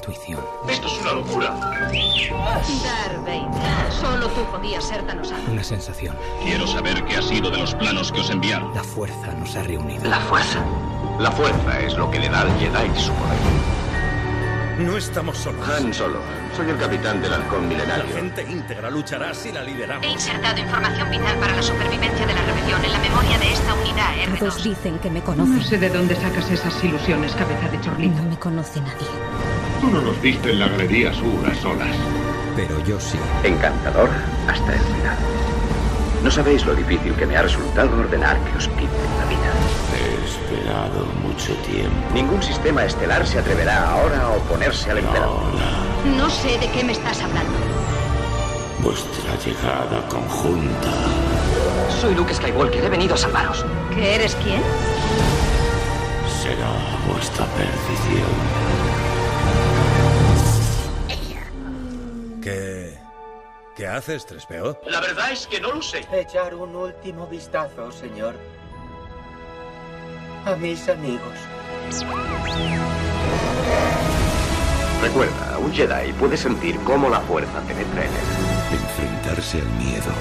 intuición. Esto es una locura. Darth Vader, solo tú podías ser tan osado. Una sensación. Quiero saber qué ha sido de los planos que os enviaron. La fuerza nos ha reunido. La fuerza. La fuerza es lo que le da al Jedi su poder. No estamos solos. Han Solo. Soy el capitán del halcón La milenario. gente íntegra luchará si la lideramos. He insertado información vital para la supervivencia de la rebelión en la memoria de esta unidad Todos R2. dicen que me No conocen. sé de dónde sacas esas ilusiones, cabeza de chorlito. No me conoce nadie. Tú no nos viste en la galería sur a solas. Pero yo sí. Encantador hasta el final. No sabéis lo difícil que me ha resultado ordenar que os quiten la vida. He esperado mucho tiempo. Ningún sistema estelar se atreverá ahora a oponerse al emperador. No sé de qué me estás hablando. vuestra llegada conjunta. Soy Luke Skywalker, he venido a salvaros. ¿Que eres quién? será vuestra perdición. ¿Qué. ¿Qué haces, Trespeo? La verdad es que no lo sé. Echar un último vistazo, señor. A mis amigos. Recuerda, un Jedi puede sentir cómo la fuerza penetra en él. Enfrentarse al miedo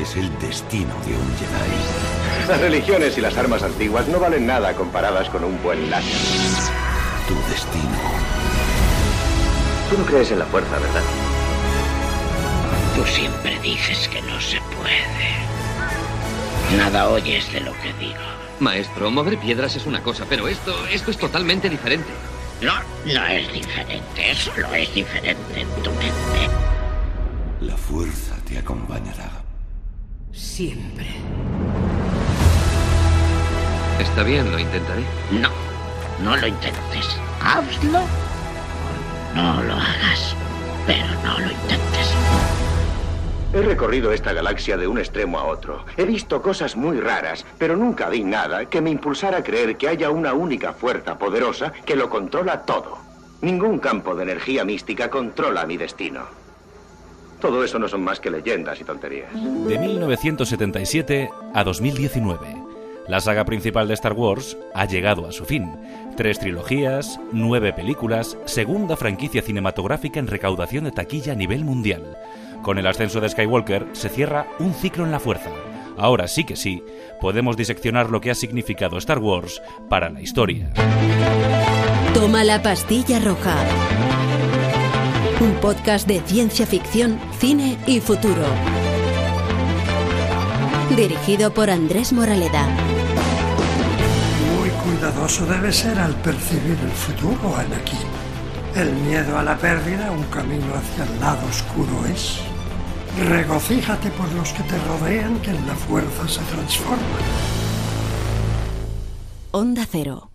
es el destino de un Jedi. Las religiones y las armas antiguas no valen nada comparadas con un buen láser. Tu destino. Tú no crees en la fuerza, ¿verdad? Tú siempre dices que no se puede. Nada oyes de lo que digo. Maestro, mover piedras es una cosa, pero esto, esto es totalmente diferente. No, no es diferente, solo es diferente en tu mente. La fuerza te acompañará. Siempre. Está bien, lo intentaré. No, no lo intentes. Hazlo no lo hagas. Pero no lo intentes. He recorrido esta galaxia de un extremo a otro. He visto cosas muy raras, pero nunca vi nada que me impulsara a creer que haya una única fuerza poderosa que lo controla todo. Ningún campo de energía mística controla mi destino. Todo eso no son más que leyendas y tonterías. De 1977 a 2019, la saga principal de Star Wars ha llegado a su fin. Tres trilogías, nueve películas, segunda franquicia cinematográfica en recaudación de taquilla a nivel mundial. Con el ascenso de Skywalker se cierra un ciclo en la fuerza. Ahora sí que sí, podemos diseccionar lo que ha significado Star Wars para la historia. Toma la pastilla roja. Un podcast de ciencia ficción, cine y futuro. Dirigido por Andrés Moraleda. Muy cuidadoso debe ser al percibir el futuro, Anakin. El miedo a la pérdida, un camino hacia el lado oscuro es. Regocíjate por los que te rodean, que en la fuerza se transforman. Onda Cero.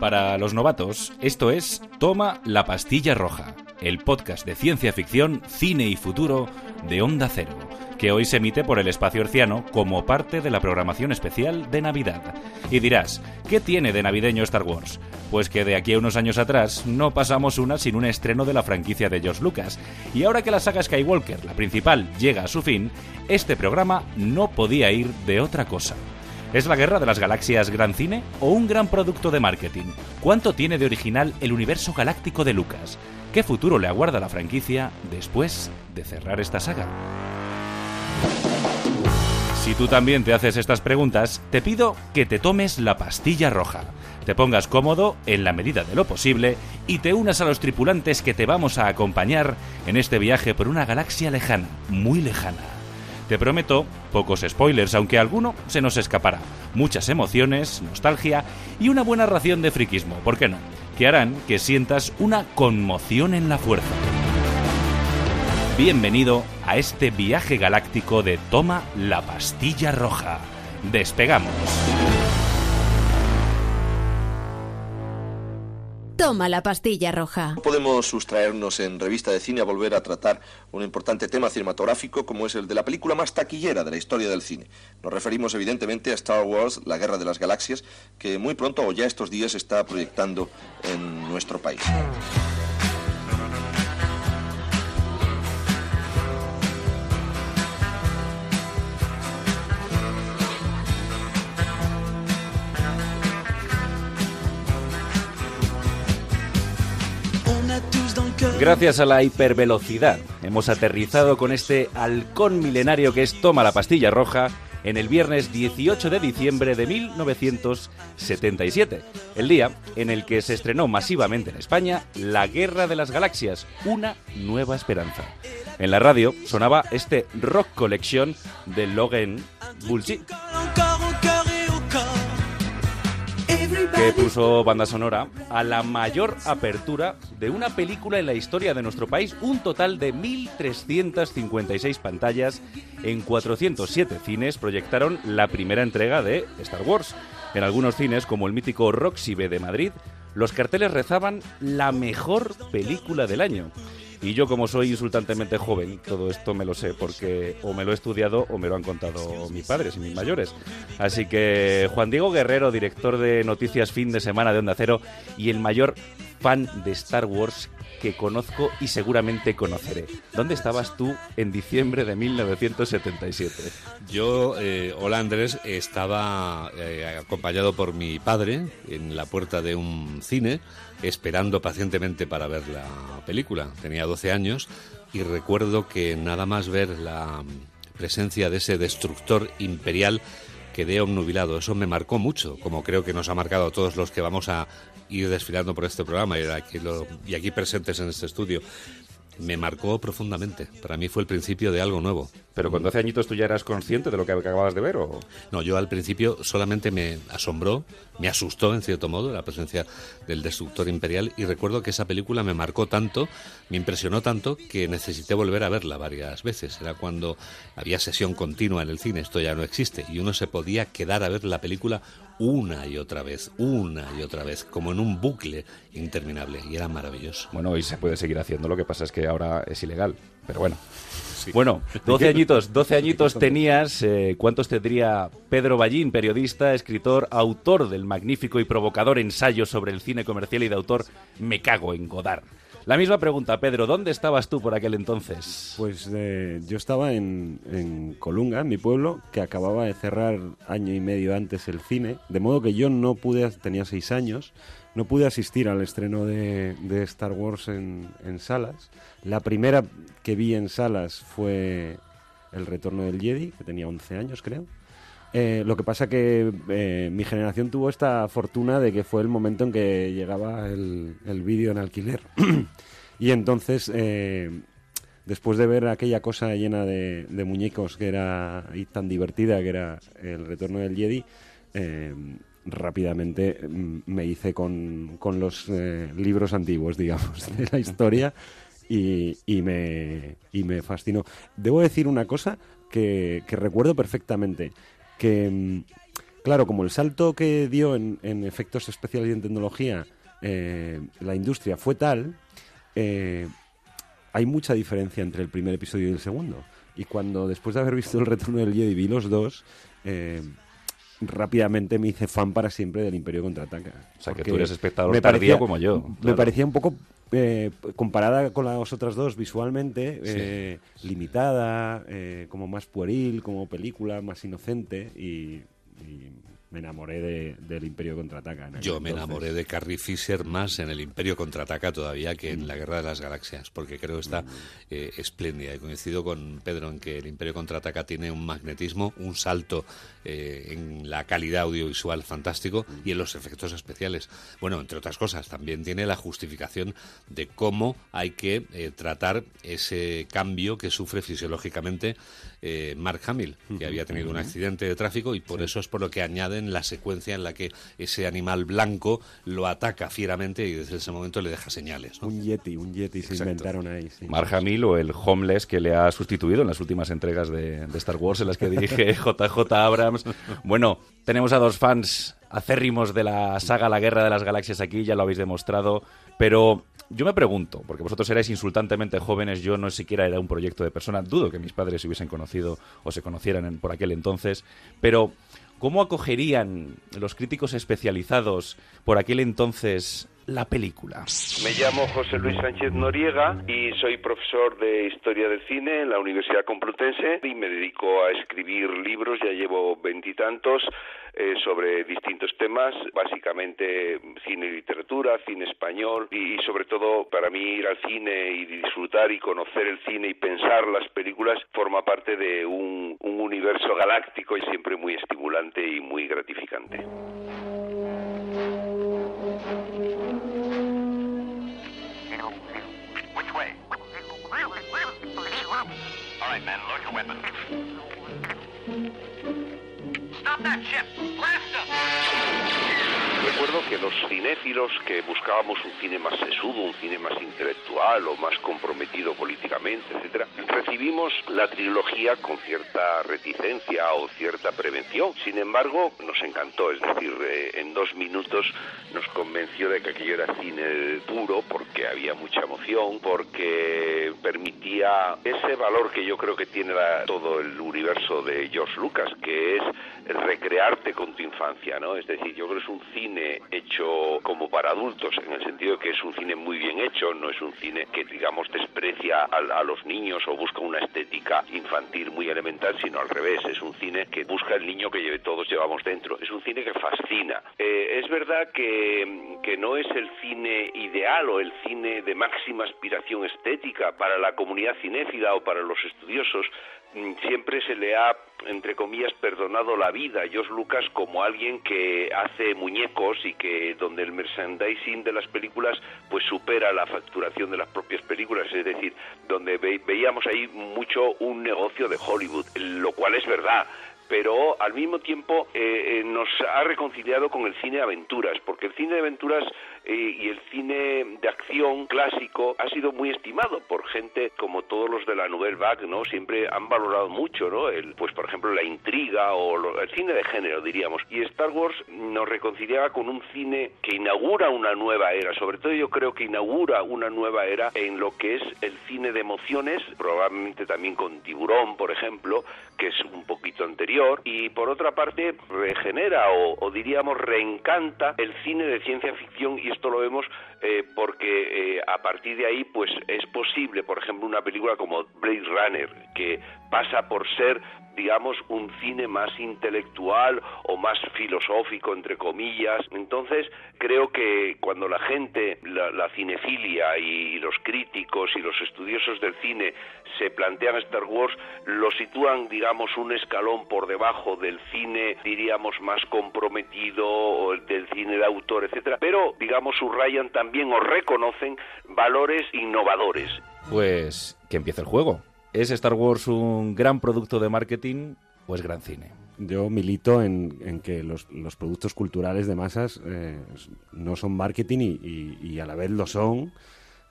Para los novatos, esto es Toma la pastilla roja, el podcast de ciencia ficción, cine y futuro de Onda Cero, que hoy se emite por el espacio herciano como parte de la programación especial de Navidad. Y dirás, ¿qué tiene de navideño Star Wars? Pues que de aquí a unos años atrás no pasamos una sin un estreno de la franquicia de George Lucas. Y ahora que la saga Skywalker, la principal, llega a su fin, este programa no podía ir de otra cosa. ¿Es la guerra de las galaxias gran cine o un gran producto de marketing? ¿Cuánto tiene de original el universo galáctico de Lucas? ¿Qué futuro le aguarda la franquicia después de cerrar esta saga? Si tú también te haces estas preguntas, te pido que te tomes la pastilla roja, te pongas cómodo en la medida de lo posible y te unas a los tripulantes que te vamos a acompañar en este viaje por una galaxia lejana, muy lejana. Te prometo pocos spoilers, aunque alguno se nos escapará. Muchas emociones, nostalgia y una buena ración de friquismo, ¿por qué no? Que harán que sientas una conmoción en la fuerza. Bienvenido a este viaje galáctico de Toma la pastilla roja. Despegamos. Toma la pastilla roja. No podemos sustraernos en revista de cine a volver a tratar un importante tema cinematográfico como es el de la película más taquillera de la historia del cine. Nos referimos evidentemente a Star Wars, la Guerra de las Galaxias, que muy pronto o ya estos días está proyectando en nuestro país. Gracias a la hipervelocidad, hemos aterrizado con este halcón milenario que es Toma la pastilla roja en el viernes 18 de diciembre de 1977, el día en el que se estrenó masivamente en España La Guerra de las Galaxias, una nueva esperanza. En la radio sonaba este rock collection de Logan Bullshit puso banda sonora a la mayor apertura de una película en la historia de nuestro país, un total de 1.356 pantallas en 407 cines proyectaron la primera entrega de Star Wars. En algunos cines, como el mítico Roxy B de Madrid, los carteles rezaban la mejor película del año. Y yo, como soy insultantemente joven, todo esto me lo sé porque o me lo he estudiado o me lo han contado mis padres y mis mayores. Así que Juan Diego Guerrero, director de Noticias Fin de Semana de Onda Cero y el mayor fan de Star Wars que conozco y seguramente conoceré. ¿Dónde estabas tú en diciembre de 1977? Yo, eh, hola Andrés, estaba eh, acompañado por mi padre en la puerta de un cine, esperando pacientemente para ver la película. Tenía 12 años y recuerdo que nada más ver la presencia de ese destructor imperial quedé obnubilado. Eso me marcó mucho, como creo que nos ha marcado a todos los que vamos a ir desfilando por este programa y aquí, y aquí presentes en este estudio me marcó profundamente. Para mí fue el principio de algo nuevo. ¿Pero con 12 añitos tú ya eras consciente de lo que acababas de ver? O? No, yo al principio solamente me asombró, me asustó en cierto modo la presencia del destructor imperial y recuerdo que esa película me marcó tanto, me impresionó tanto que necesité volver a verla varias veces. Era cuando había sesión continua en el cine, esto ya no existe, y uno se podía quedar a ver la película una y otra vez, una y otra vez, como en un bucle interminable, y era maravilloso. Bueno, y se puede seguir haciendo, lo que pasa es que ahora es ilegal, pero bueno. Bueno, 12 añitos, 12 añitos tenías. Eh, ¿Cuántos tendría Pedro Ballín, periodista, escritor, autor del magnífico y provocador ensayo sobre el cine comercial y de autor Me cago en Godard? La misma pregunta, Pedro, ¿dónde estabas tú por aquel entonces? Pues eh, yo estaba en, en, Colunga, en mi pueblo, que acababa de cerrar año y medio antes el cine, de modo que yo no pude, tenía seis años, no pude asistir al estreno de, Star Wars en, salas. La primera que vi en salas fue El Retorno del Jedi, que tenía 11 años creo. Eh, lo que pasa que eh, mi generación tuvo esta fortuna de que fue el momento en que llegaba el, vídeo en alquiler. y entonces, eh, después de ver aquella cosa llena de, muñecos que era y tan divertida que era el retorno del Jedi, rápidamente mm, me hice con, los libros antiguos, digamos, de la historia. Y, me, y me fascinó. Debo decir una cosa que recuerdo perfectamente que, mm, claro, como el salto que dio en, efectos especiales y en tecnología eh, la industria fue tal, eh, hay mucha diferencia entre el primer episodio y el segundo. Y cuando después de haber visto el retorno del Jedi vi los dos, eh, rápidamente me hice fan para siempre del Imperio Contraataca. O sea, que tú eres espectador me parecía, como yo. Me parecía un poco, eh, comparada con las otras dos visualmente, eh, limitada, eh, como más pueril, como película, más inocente y me enamoré de, del Imperio Contraataca. Yo me enamoré de Carrie Fisher más en el Imperio Contraataca todavía que en la Guerra de las Galaxias, porque creo que está eh, espléndida. He coincido con Pedro en que el Imperio Contraataca tiene un magnetismo, un salto eh, en la calidad audiovisual fantástico y en los efectos especiales. Bueno, entre otras cosas, también tiene la justificación de cómo hay que eh, tratar ese cambio que sufre fisiológicamente Mark Hamill, que había tenido un accidente de tráfico y por eso es por lo que añade en la secuencia en la que ese animal blanco lo ataca fieramente y desde ese momento le deja señales. Un yeti, un yeti se inventaron ahí. Sí. Mark Hamill o el Homeless que le ha sustituido en las últimas entregas de, Star Wars en las que dirige JJ Abrams. Bueno, tenemos a dos fans acérrimos de la saga La Guerra de las Galaxias aquí, ya lo habéis demostrado, pero yo me pregunto, porque vosotros erais insultantemente jóvenes, yo no siquiera era un proyecto de persona, dudo que mis padres se hubiesen conocido o se conocieran por aquel entonces, pero ¿Cómo acogerían los críticos especializados por aquel entonces la película. Me llamo José Luis Sánchez Noriega y soy profesor de Historia del Cine en la Universidad Complutense y me dedico a escribir libros, ya llevo veintitantos, eh, sobre distintos temas, básicamente cine y literatura, cine español y, y sobre todo para mí ir al cine y disfrutar y conocer el cine y pensar las películas forma parte de un, un universo galáctico y siempre muy estimulante y muy gratificante. All right, men, load your weapons. Stop that ship! Blast Recuerdo que los cinéfilos que buscábamos un cine más sesudo, un cine más intelectual o más comprometido políticamente, etcétera, recibimos la trilogía con cierta reticencia o cierta prevención. Sin embargo, nos encantó, es decir, eh, en dos minutos nos convenció de que aquello era cine puro porque había mucha emoción, porque permitía ese valor que yo creo que tiene todo el universo de George Lucas, que es recrearte con tu infancia, ¿no? Es decir, yo creo que es un cine hecho como para adultos, en el sentido de que es un cine muy bien hecho, no es un cine que, digamos, desprecia a, a los niños o busca una estética infantil muy elemental, sino al revés, es un cine que busca el niño que lleve- todos llevamos dentro, es un cine que fascina. Eh, es verdad que, que no es el cine ideal o el cine de máxima aspiración estética para la comunidad cinéfila o para los estudiosos, siempre se le ha, entre comillas, perdonado la vida. A George Lucas como alguien que hace muñecos y que donde el merchandising de las películas pues supera la facturación de las propias películas, es decir, donde ve- veíamos ahí mucho un negocio de Hollywood, lo cual es verdad pero al mismo tiempo eh, eh, nos ha reconciliado con el cine de aventuras, porque el cine de aventuras y el cine de acción clásico ha sido muy estimado por gente como todos los de la Nouvelle Vague, ¿no? Siempre han valorado mucho, ¿no? El, pues por ejemplo la intriga o el cine de género, diríamos. Y Star Wars nos reconciliaba con un cine que inaugura una nueva era, sobre todo yo creo que inaugura una nueva era en lo que es el cine de emociones, probablemente también con Tiburón, por ejemplo, que es un poquito anterior, y por otra parte regenera o, o diríamos reencanta el cine de ciencia ficción y esto lo vemos eh, porque eh, a partir de ahí pues es posible, por ejemplo, una película como Blade Runner que pasa por ser digamos un cine más intelectual o más filosófico entre comillas. Entonces creo que cuando la gente la, la cinefilia y los críticos y los estudiosos del cine se plantean Star Wars lo sitúan digamos un escalón por debajo del cine diríamos más comprometido o el del cine de autor etcétera. Pero digamos subrayan también o reconocen valores innovadores. Pues que empiece el juego. ¿Es Star Wars un gran producto de marketing o es gran cine? Yo milito en, en que los, los productos culturales de masas eh, no son marketing y, y- a la vez lo son,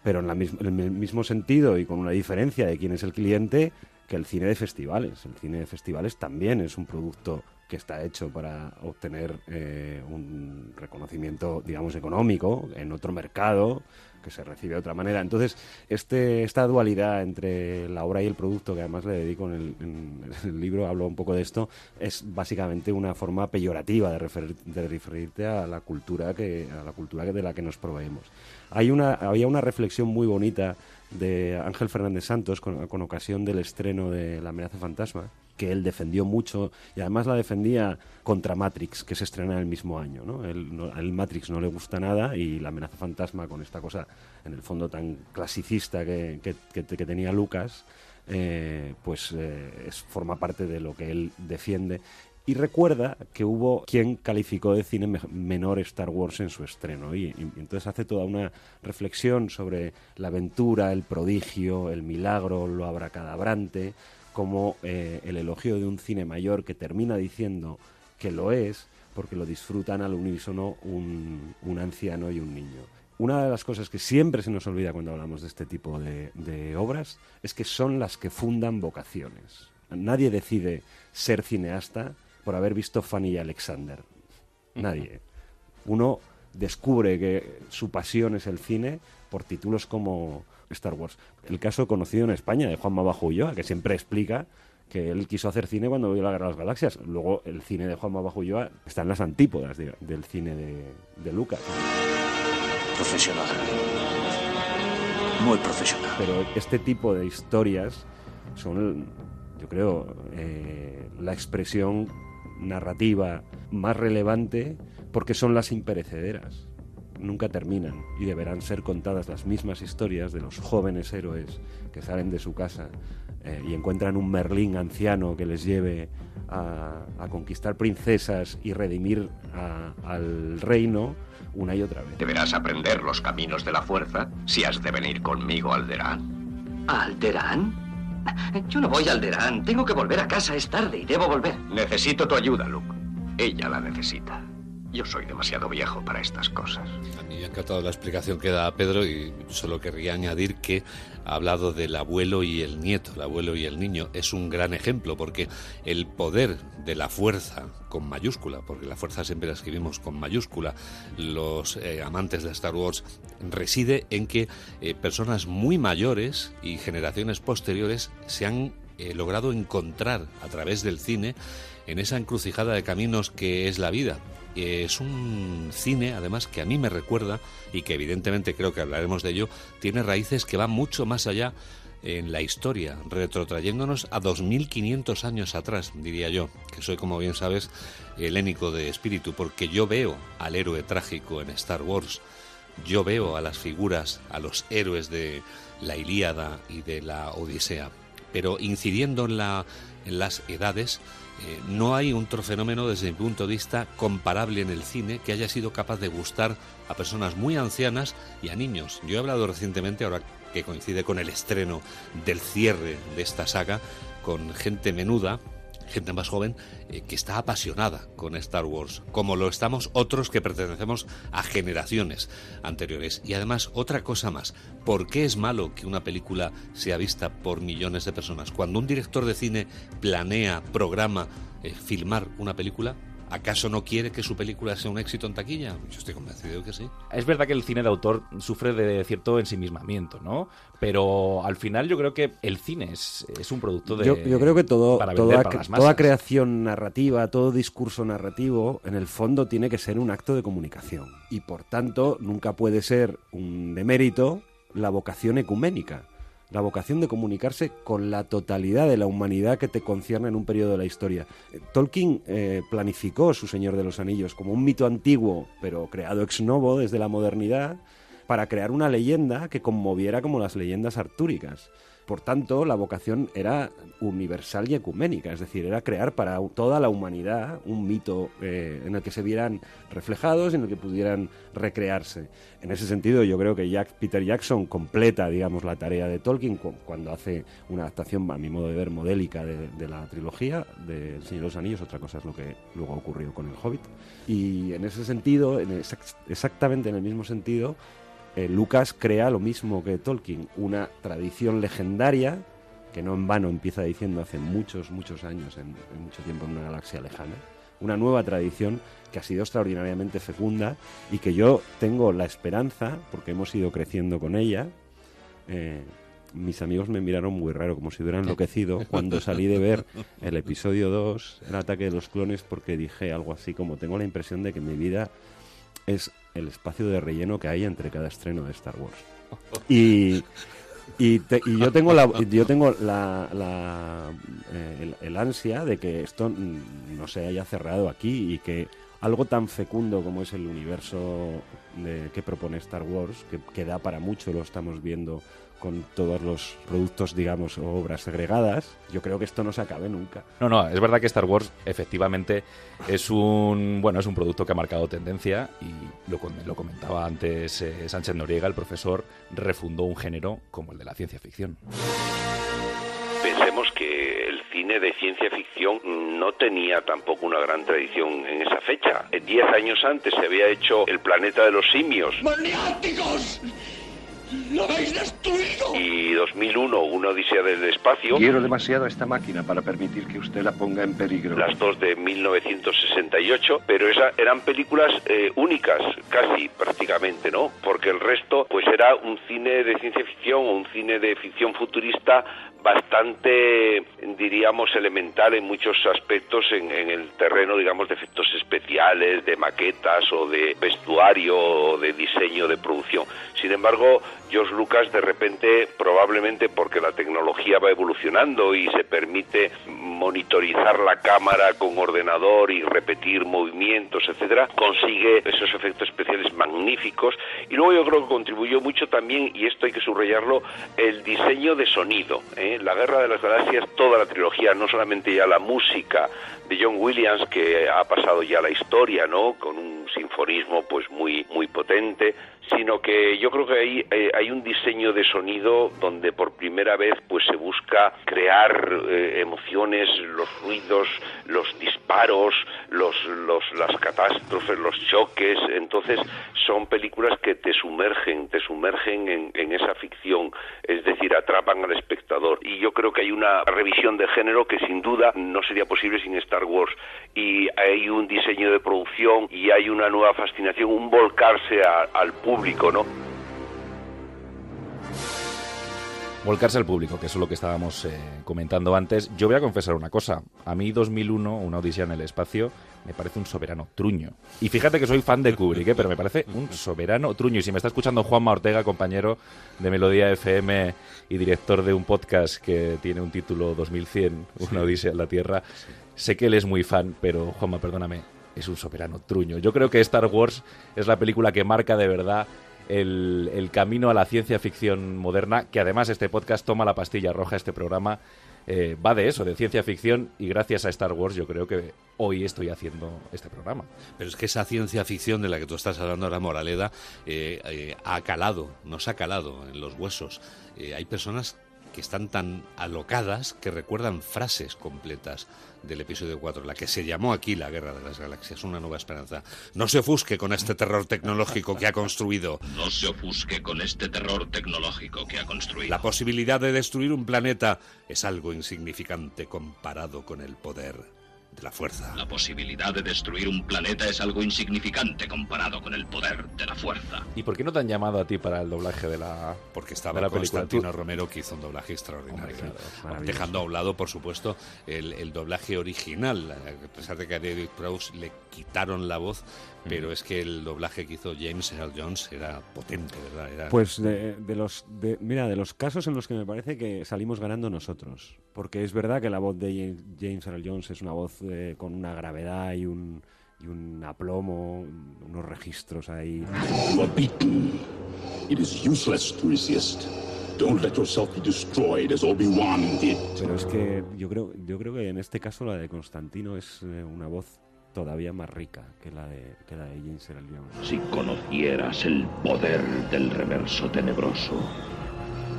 pero en, la mis- el mismo sentido y con una diferencia de quién es el cliente que el cine de festivales. El cine de festivales también es un producto que está hecho para obtener eh, un reconocimiento, digamos, económico en otro mercado que se recibe de otra manera. Entonces, este, esta dualidad entre la obra y el producto, que además le dedico en el, libro, hablo un poco de esto, es básicamente una forma peyorativa de, de referirte a la cultura que a la cultura de la que nos proveemos. Hay una, había una reflexión muy bonita de Ángel Fernández Santos con, con ocasión del estreno de La amenaza fantasma, que él defendió mucho y además la defendía contra Matrix, que se estrena el mismo año. ¿no? A él Matrix no le gusta nada y La amenaza fantasma, con esta cosa en el fondo tan clasicista que, que- tenía Lucas, eh, pues eh, forma parte de lo que él defiende. Y recuerda que hubo quien calificó de cine me- menor Star Wars en su estreno. Y, y entonces hace toda una reflexión sobre la aventura, el prodigio, el milagro, lo abracadabrante, como eh, el elogio de un cine mayor que termina diciendo que lo es porque lo disfrutan al unísono un, un anciano y un niño. Una de las cosas que siempre se nos olvida cuando hablamos de este tipo de, de obras es que son las que fundan vocaciones. Nadie decide ser cineasta por haber visto Fanny y Alexander. Nadie. Uno descubre que su pasión es el cine por títulos como Star Wars. El caso conocido en España de Juan Bajo Ulloa, que siempre explica que él quiso hacer cine cuando vio la Guerra de las Galaxias. Luego el cine de Juan Bajo Ulloa está en las antípodas de- del cine de, de Lucas. Profesional. Muy profesional. Pero este tipo de historias son, yo creo, eh, la expresión narrativa más relevante porque son las imperecederas. Nunca terminan y deberán ser contadas las mismas historias de los jóvenes héroes que salen de su casa eh, y encuentran un Merlín anciano que les lleve a, a conquistar princesas y redimir a- al reino una y otra vez. Deberás aprender los caminos de la fuerza si has de venir conmigo, Alderán. ¿Alderán? Yo no voy a Alderán. Tengo que volver a casa. Es tarde y debo volver. Necesito tu ayuda, Luke. Ella la necesita. Yo soy demasiado viejo para estas cosas. A mí me ha encantado la explicación que da Pedro y solo querría añadir que ha hablado del abuelo y el nieto, el abuelo y el niño. Es un gran ejemplo porque el poder de la fuerza con mayúscula, porque la fuerza siempre la escribimos con mayúscula, los eh, amantes de Star Wars, reside en que eh, personas muy mayores y generaciones posteriores se han eh, logrado encontrar a través del cine en esa encrucijada de caminos que es la vida. Eh, Es un cine, además, que a mí me recuerda y que evidentemente creo que hablaremos de ello, tiene raíces que van mucho más allá en la historia, retrotrayéndonos a 2500 años atrás, diría yo, que soy, como bien sabes, helénico de espíritu, porque yo veo al héroe trágico en Star Wars, yo veo a las figuras, a los héroes de la Ilíada y de la Odisea, pero incidiendo en, la, las edades, eh, no hay otro fenómeno desde mi punto de vista comparable en el cine que haya sido capaz de gustar a personas muy ancianas y a niños. Yo he hablado recientemente, ahora que coincide con el estreno del cierre de esta saga, con gente menuda, gente más joven, eh, que está apasionada con Star Wars, como lo estamos otros que pertenecemos a generaciones anteriores. Y además, otra cosa más, ¿por qué es malo que una película sea vista por millones de personas? Cuando un director de cine planea, programa, eh, filmar una película, ¿acaso no quiere que su película sea un éxito en taquilla? Yo estoy convencido que sí. Es verdad que el cine de autor sufre de cierto ensimismamiento, ¿no? Pero al final yo creo que el cine es, es un producto de... Yo, yo creo que todo, para toda, para las toda masas. creación narrativa, todo discurso narrativo, en el fondo tiene que ser un acto de comunicación. Y por tanto, nunca puede ser un demérito la vocación ecuménica. La vocación de comunicarse con la totalidad de la humanidad que te concierne en un periodo de la historia. Eh, Tolkien eh, planificó su Señor de los Anillos como un mito antiguo, pero creado ex novo desde la modernidad, para crear una leyenda que conmoviera como las leyendas artúricas. Por tanto, la vocación era universal y ecuménica, es decir, era crear para toda la humanidad un mito eh, en el que se vieran reflejados y en el que pudieran recrearse. En ese sentido, yo creo que Jack- Peter Jackson completa, digamos, la tarea de Tolkien cu- cuando hace una adaptación, a mi modo de ver, modélica de, la trilogía de El Señor de los Anillos. Otra cosa es lo que luego ha ocurrido con El Hobbit. Y en ese sentido, en exact- exactamente en el mismo sentido, eh, Lucas crea lo mismo que Tolkien, una tradición legendaria que no en vano empieza diciendo hace muchos, muchos años, en, en mucho tiempo en una galaxia lejana, una nueva tradición que ha sido extraordinariamente fecunda y que yo tengo la esperanza, porque hemos ido creciendo con ella, eh, mis amigos me miraron muy raro, como si hubiera enloquecido, cuando salí de ver el episodio 2, el ataque de los clones, porque dije algo así como, tengo la impresión de que mi vida es el espacio de relleno que hay entre cada estreno de Star Wars. Y, y, te- y yo tengo la, yo tengo la, la, eh, el, el ansia de que esto no se haya cerrado aquí y que algo tan fecundo como es el universo de- que propone Star Wars, que, que da para mucho, lo estamos viendo con todos los productos, digamos, o obras segregadas, yo creo que esto no se acabe nunca. No, no, es verdad que Star Wars efectivamente es un bueno es un producto que ha marcado tendencia y lo, lo comentaba antes eh, Sánchez Noriega, el profesor, refundó un género como el de la ciencia ficción. Pensemos que el cine de ciencia ficción no tenía tampoco una gran tradición en esa fecha. Diez años antes se había hecho El planeta de los simios. ¡Maniáticos! ¡Lo habéis destruido! Y 2001, Una Odisea del Espacio. Quiero demasiado a esta máquina para permitir que usted la ponga en peligro. Las dos de 1968, pero esas eran películas eh, únicas, casi prácticamente, ¿no? Porque el resto, pues era un cine de ciencia ficción o un cine de ficción futurista bastante, diríamos, elemental en muchos aspectos en, en, el terreno, digamos, de efectos especiales, de maquetas o de vestuario o de diseño de producción. Sin embargo, George Lucas de repente, probablemente porque la tecnología va evolucionando y se permite monitorizar la cámara con ordenador y repetir movimientos, etcétera, consigue esos efectos especiales magníficos y luego yo creo que contribuyó mucho también y esto hay que subrayarlo el diseño de sonido, ¿eh? La Guerra de las Galaxias, toda la trilogía, no solamente ya la música de John Williams que ha pasado ya la historia, ¿no? Con un sinfonismo pues muy muy potente, sino que yo creo que hay, eh, hay un diseño de sonido donde por primera vez pues se busca crear eh, emociones, los ruidos, los disparos, los, los, las catástrofes, los choques, entonces son películas que te sumergen, te sumergen en, en esa ficción, es decir, atrapan al espectador. Y yo creo que hay una revisión de género que sin duda no sería posible sin Star Wars. Y hay un diseño de producción y hay una nueva fascinación, un volcarse al público, ¿no? Volcarse al público, que eso es lo que estábamos eh, comentando antes. Yo voy a confesar una cosa. A mí 2001, una odisea en el espacio, me parece un soberano truño. Y fíjate que soy fan de Kubrick, ¿eh? pero me parece un soberano truño. Y si me está escuchando Juanma Ortega, compañero de Melodía FM y director de un podcast que tiene un título 2100, Una odisea en la Tierra, sé que él es muy fan, pero Juanma, perdóname, es un soberano truño. Yo creo que Star Wars es la película que marca de verdad el, el, camino a la ciencia ficción moderna, que además este podcast toma la pastilla roja, este programa eh, va de eso, de ciencia ficción, y gracias a Star Wars yo creo que hoy estoy haciendo este programa. Pero es que esa ciencia ficción de la que tú estás hablando ahora, Moraleda, eh, eh, ha calado, nos ha calado en los huesos. hay personas que están tan alocadas que recuerdan frases completas del episodio 4, la que se llamó aquí la Guerra de las Galaxias, una nueva esperanza. No se ofusque con este terror tecnológico que ha construido. No se ofusque con este terror tecnológico que ha construido. La posibilidad de destruir un planeta es algo insignificante comparado con el poder de la fuerza. La posibilidad de destruir un planeta es algo insignificante comparado con el poder de la fuerza. ¿Y por qué no te han llamado a ti para el doblaje de la Porque estaba de la Constantino Romero que hizo un doblaje extraordinario. Hombre, claro, Dejando a un lado, por supuesto, el, el, doblaje original. A pesar de que a David Prowse le quitaron la voz, pero es que el doblaje que hizo James Earl Jones era potente, ¿verdad? Era... Pues de, de los, de, mira, de los casos en los que me parece que salimos ganando nosotros, porque es verdad que la voz de James Earl Jones es una voz eh, con una gravedad y un, y un aplomo, unos registros ahí. You are beaten. It is useless to resist. Don't let yourself be destroyed as Obi-Wan did. Pero es que yo creo, yo creo que en este caso la de Constantino es eh, una voz todavía más rica que la de, que la de James Earl Jones. Si conocieras el poder del reverso tenebroso,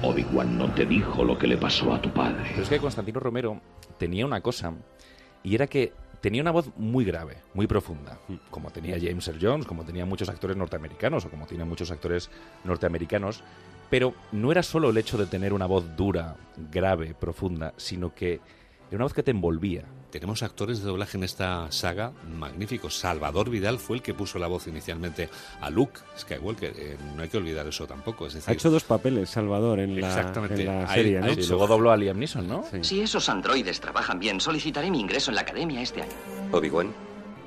Obi-Wan no te dijo lo que le pasó a tu padre. Pero es que Constantino Romero tenía una cosa, y era que tenía una voz muy grave, muy profunda, como tenía James Earl Jones, como tenía muchos actores norteamericanos, o como tienen muchos actores norteamericanos, pero no era solo el hecho de tener una voz dura, grave, profunda, sino que era una voz que te envolvía, tenemos actores de doblaje en esta saga magníficos. Salvador Vidal fue el que puso la voz inicialmente a Luke Skywalker. Eh, no hay que olvidar eso tampoco. Es decir, ha hecho dos papeles Salvador en la, Exactamente. en la serie. ¿no? Y luego dobló a Liam Neeson, ¿no? Sí. Si esos androides trabajan bien, solicitaré mi ingreso en la academia este año. Obi-Wan,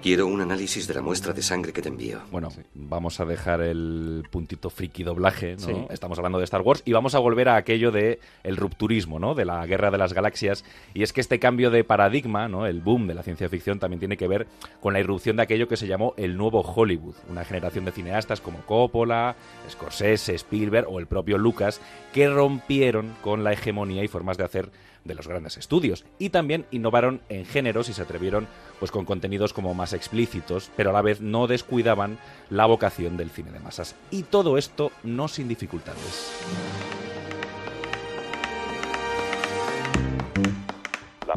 Quiero un análisis de la muestra de sangre que te envío. Bueno, sí. vamos a dejar el puntito friki doblaje, ¿no? Sí. Estamos hablando de Star Wars y vamos a volver a aquello de el rupturismo, ¿no? De la guerra de las galaxias. Y es que este cambio de paradigma, ¿no? El boom de la ciencia ficción también tiene que ver con la irrupción de aquello que se llamó el nuevo Hollywood. Una generación de cineastas como Coppola, Scorsese, Spielberg o el propio Lucas que rompieron con la hegemonía y formas de hacer de los grandes estudios y también innovaron en géneros y se atrevieron pues con contenidos como más explícitos, pero a la vez no descuidaban la vocación del cine de masas. Y todo esto no sin dificultades.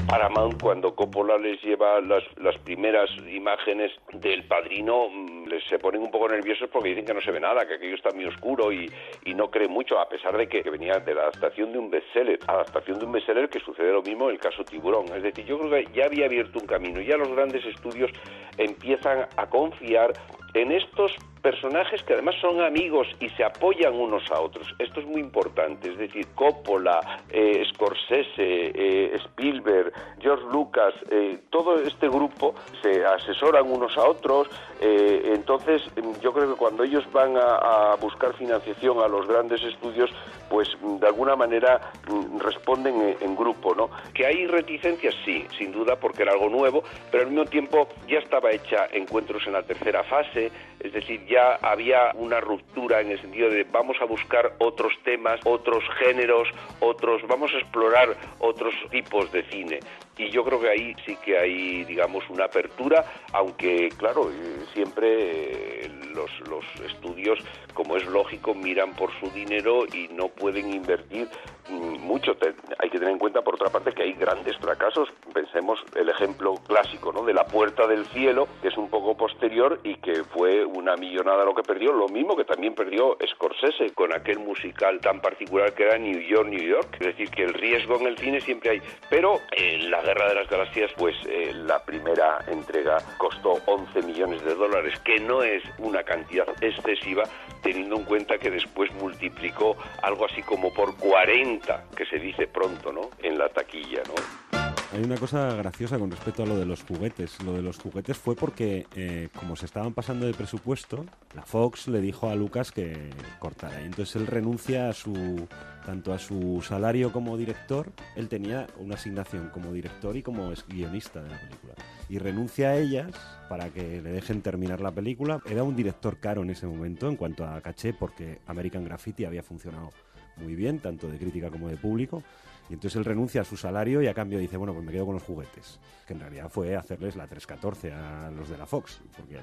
Paramount cuando Coppola les lleva las, las primeras imágenes del padrino les se ponen un poco nerviosos porque dicen que no se ve nada, que aquello está muy oscuro y, y no creen mucho, a pesar de que, que venía de la adaptación de un bestseller, adaptación de un bestseller que sucede lo mismo en el caso Tiburón. Es decir, yo creo que ya había abierto un camino, ya los grandes estudios empiezan a confiar en estos personajes que además son amigos y se apoyan unos a otros. Esto es muy importante, es decir, Coppola, eh, Scorsese, eh, Spielberg, George Lucas, eh, todo este grupo se asesoran unos a otros. eh, entonces, mm, yo creo que cuando ellos van a, buscar financiación a los grandes estudios, pues mm, de alguna manera mm, responden en, en grupo, ¿no? Que hay reticencias, sí, sin duda, porque era algo nuevo, pero al mismo tiempo ya estaba hecha encuentros en la tercera fase, es decir, ya había una ruptura en el sentido de vamos a buscar otros temas, otros géneros, otros, vamos a explorar otros tipos de cine. Y yo creo que ahí sí que hay, digamos, una apertura, aunque, claro, eh, siempre eh, los, los estudios, como es lógico, miran por su dinero y no pueden invertir mm, mucho. Hay que tener en cuenta, por otra parte, que hay grandes fracasos. Pensemos el ejemplo clásico, ¿no? De La Puerta del Cielo, que es un poco posterior y que fue una millonada lo que perdió, lo mismo que también perdió Scorsese con aquel musical tan particular que era New York, New York. Es decir, que el riesgo en el cine siempre hay. Pero en la Guerra de las Galaxias, pues eh, la primera entrega costó 11 millones de dólares, que no es una cantidad excesiva, teniendo en cuenta que después multiplicó algo así como por 40, que se dice pronto, ¿no? En la taquilla, ¿no? Hay una cosa graciosa con respecto a lo de los juguetes. Lo de los juguetes fue porque, eh, como se estaban pasando de presupuesto, la Fox le dijo a Lucas que cortara. Y entonces él renuncia a su tanto a su salario como director. Él tenía una asignación como director y como guionista de la película. Y renuncia a ellas para que le dejen terminar la película. Era un director caro en ese momento en cuanto a caché, porque American Graffiti había funcionado muy bien, tanto de crítica como de público. Y entonces él renuncia a su salario y a cambio dice, bueno, pues me quedo con los juguetes. Que en realidad fue hacerles la 314 a los de la Fox, porque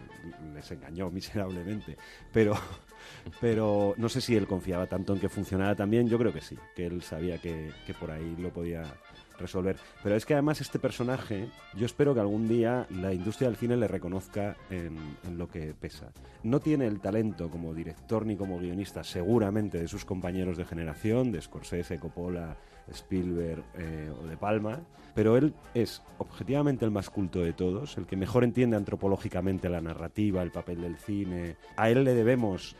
les engañó miserablemente. Pero, pero no sé si él confiaba tanto en que funcionara también. Yo creo que sí, que él sabía que, que por ahí lo podía resolver. Pero es que además este personaje, yo espero que algún día la industria del cine le reconozca en, en lo que pesa. No tiene el talento como director ni como guionista, seguramente, de sus compañeros de generación, de Scorsese, Coppola, Spielberg eh, o de Palma, pero él es objetivamente el más culto de todos, el que mejor entiende antropológicamente la narrativa, el papel del cine. A él le debemos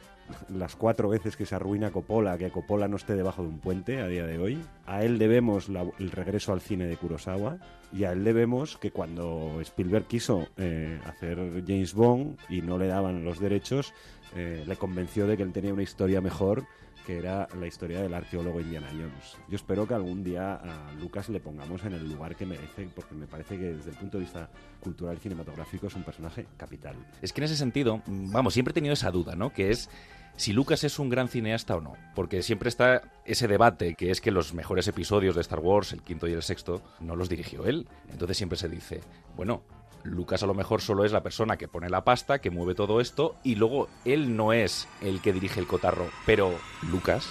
las cuatro veces que se arruina Coppola, que Coppola no esté debajo de un puente a día de hoy. A él debemos el regreso al cine de Kurosawa y a él debemos que cuando Spielberg quiso eh, hacer James Bond y no le daban los derechos, eh, le convenció de que él tenía una historia mejor que era la historia del arqueólogo Indiana Jones. Yo espero que algún día a Lucas le pongamos en el lugar que merece, porque me parece que desde el punto de vista cultural y cinematográfico es un personaje capital. Es que en ese sentido, vamos, siempre he tenido esa duda, ¿no? Que es si Lucas es un gran cineasta o no. Porque siempre está ese debate que es que los mejores episodios de Star Wars, el quinto y el sexto, no los dirigió él. Entonces siempre se dice, bueno, Lucas a lo mejor solo es la persona que pone la pasta, que mueve todo esto, y luego él no es el que dirige el cotarro, pero Lucas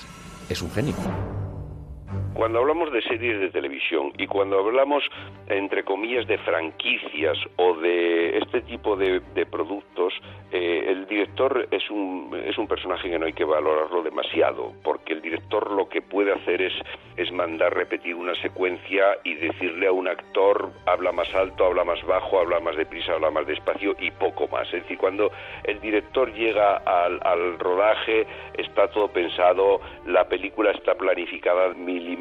es un genio. Cuando hablamos de series de televisión y cuando hablamos, entre comillas, de franquicias o de este tipo de, productos, eh, el director es un, es un personaje que no hay que valorarlo demasiado, porque el director lo que puede hacer es, es mandar repetir una secuencia y decirle a un actor, habla más alto, habla más bajo, habla más deprisa, habla más despacio y poco más. Es decir, cuando el director llega al, al rodaje, está todo pensado, la película está planificada milimétricamente,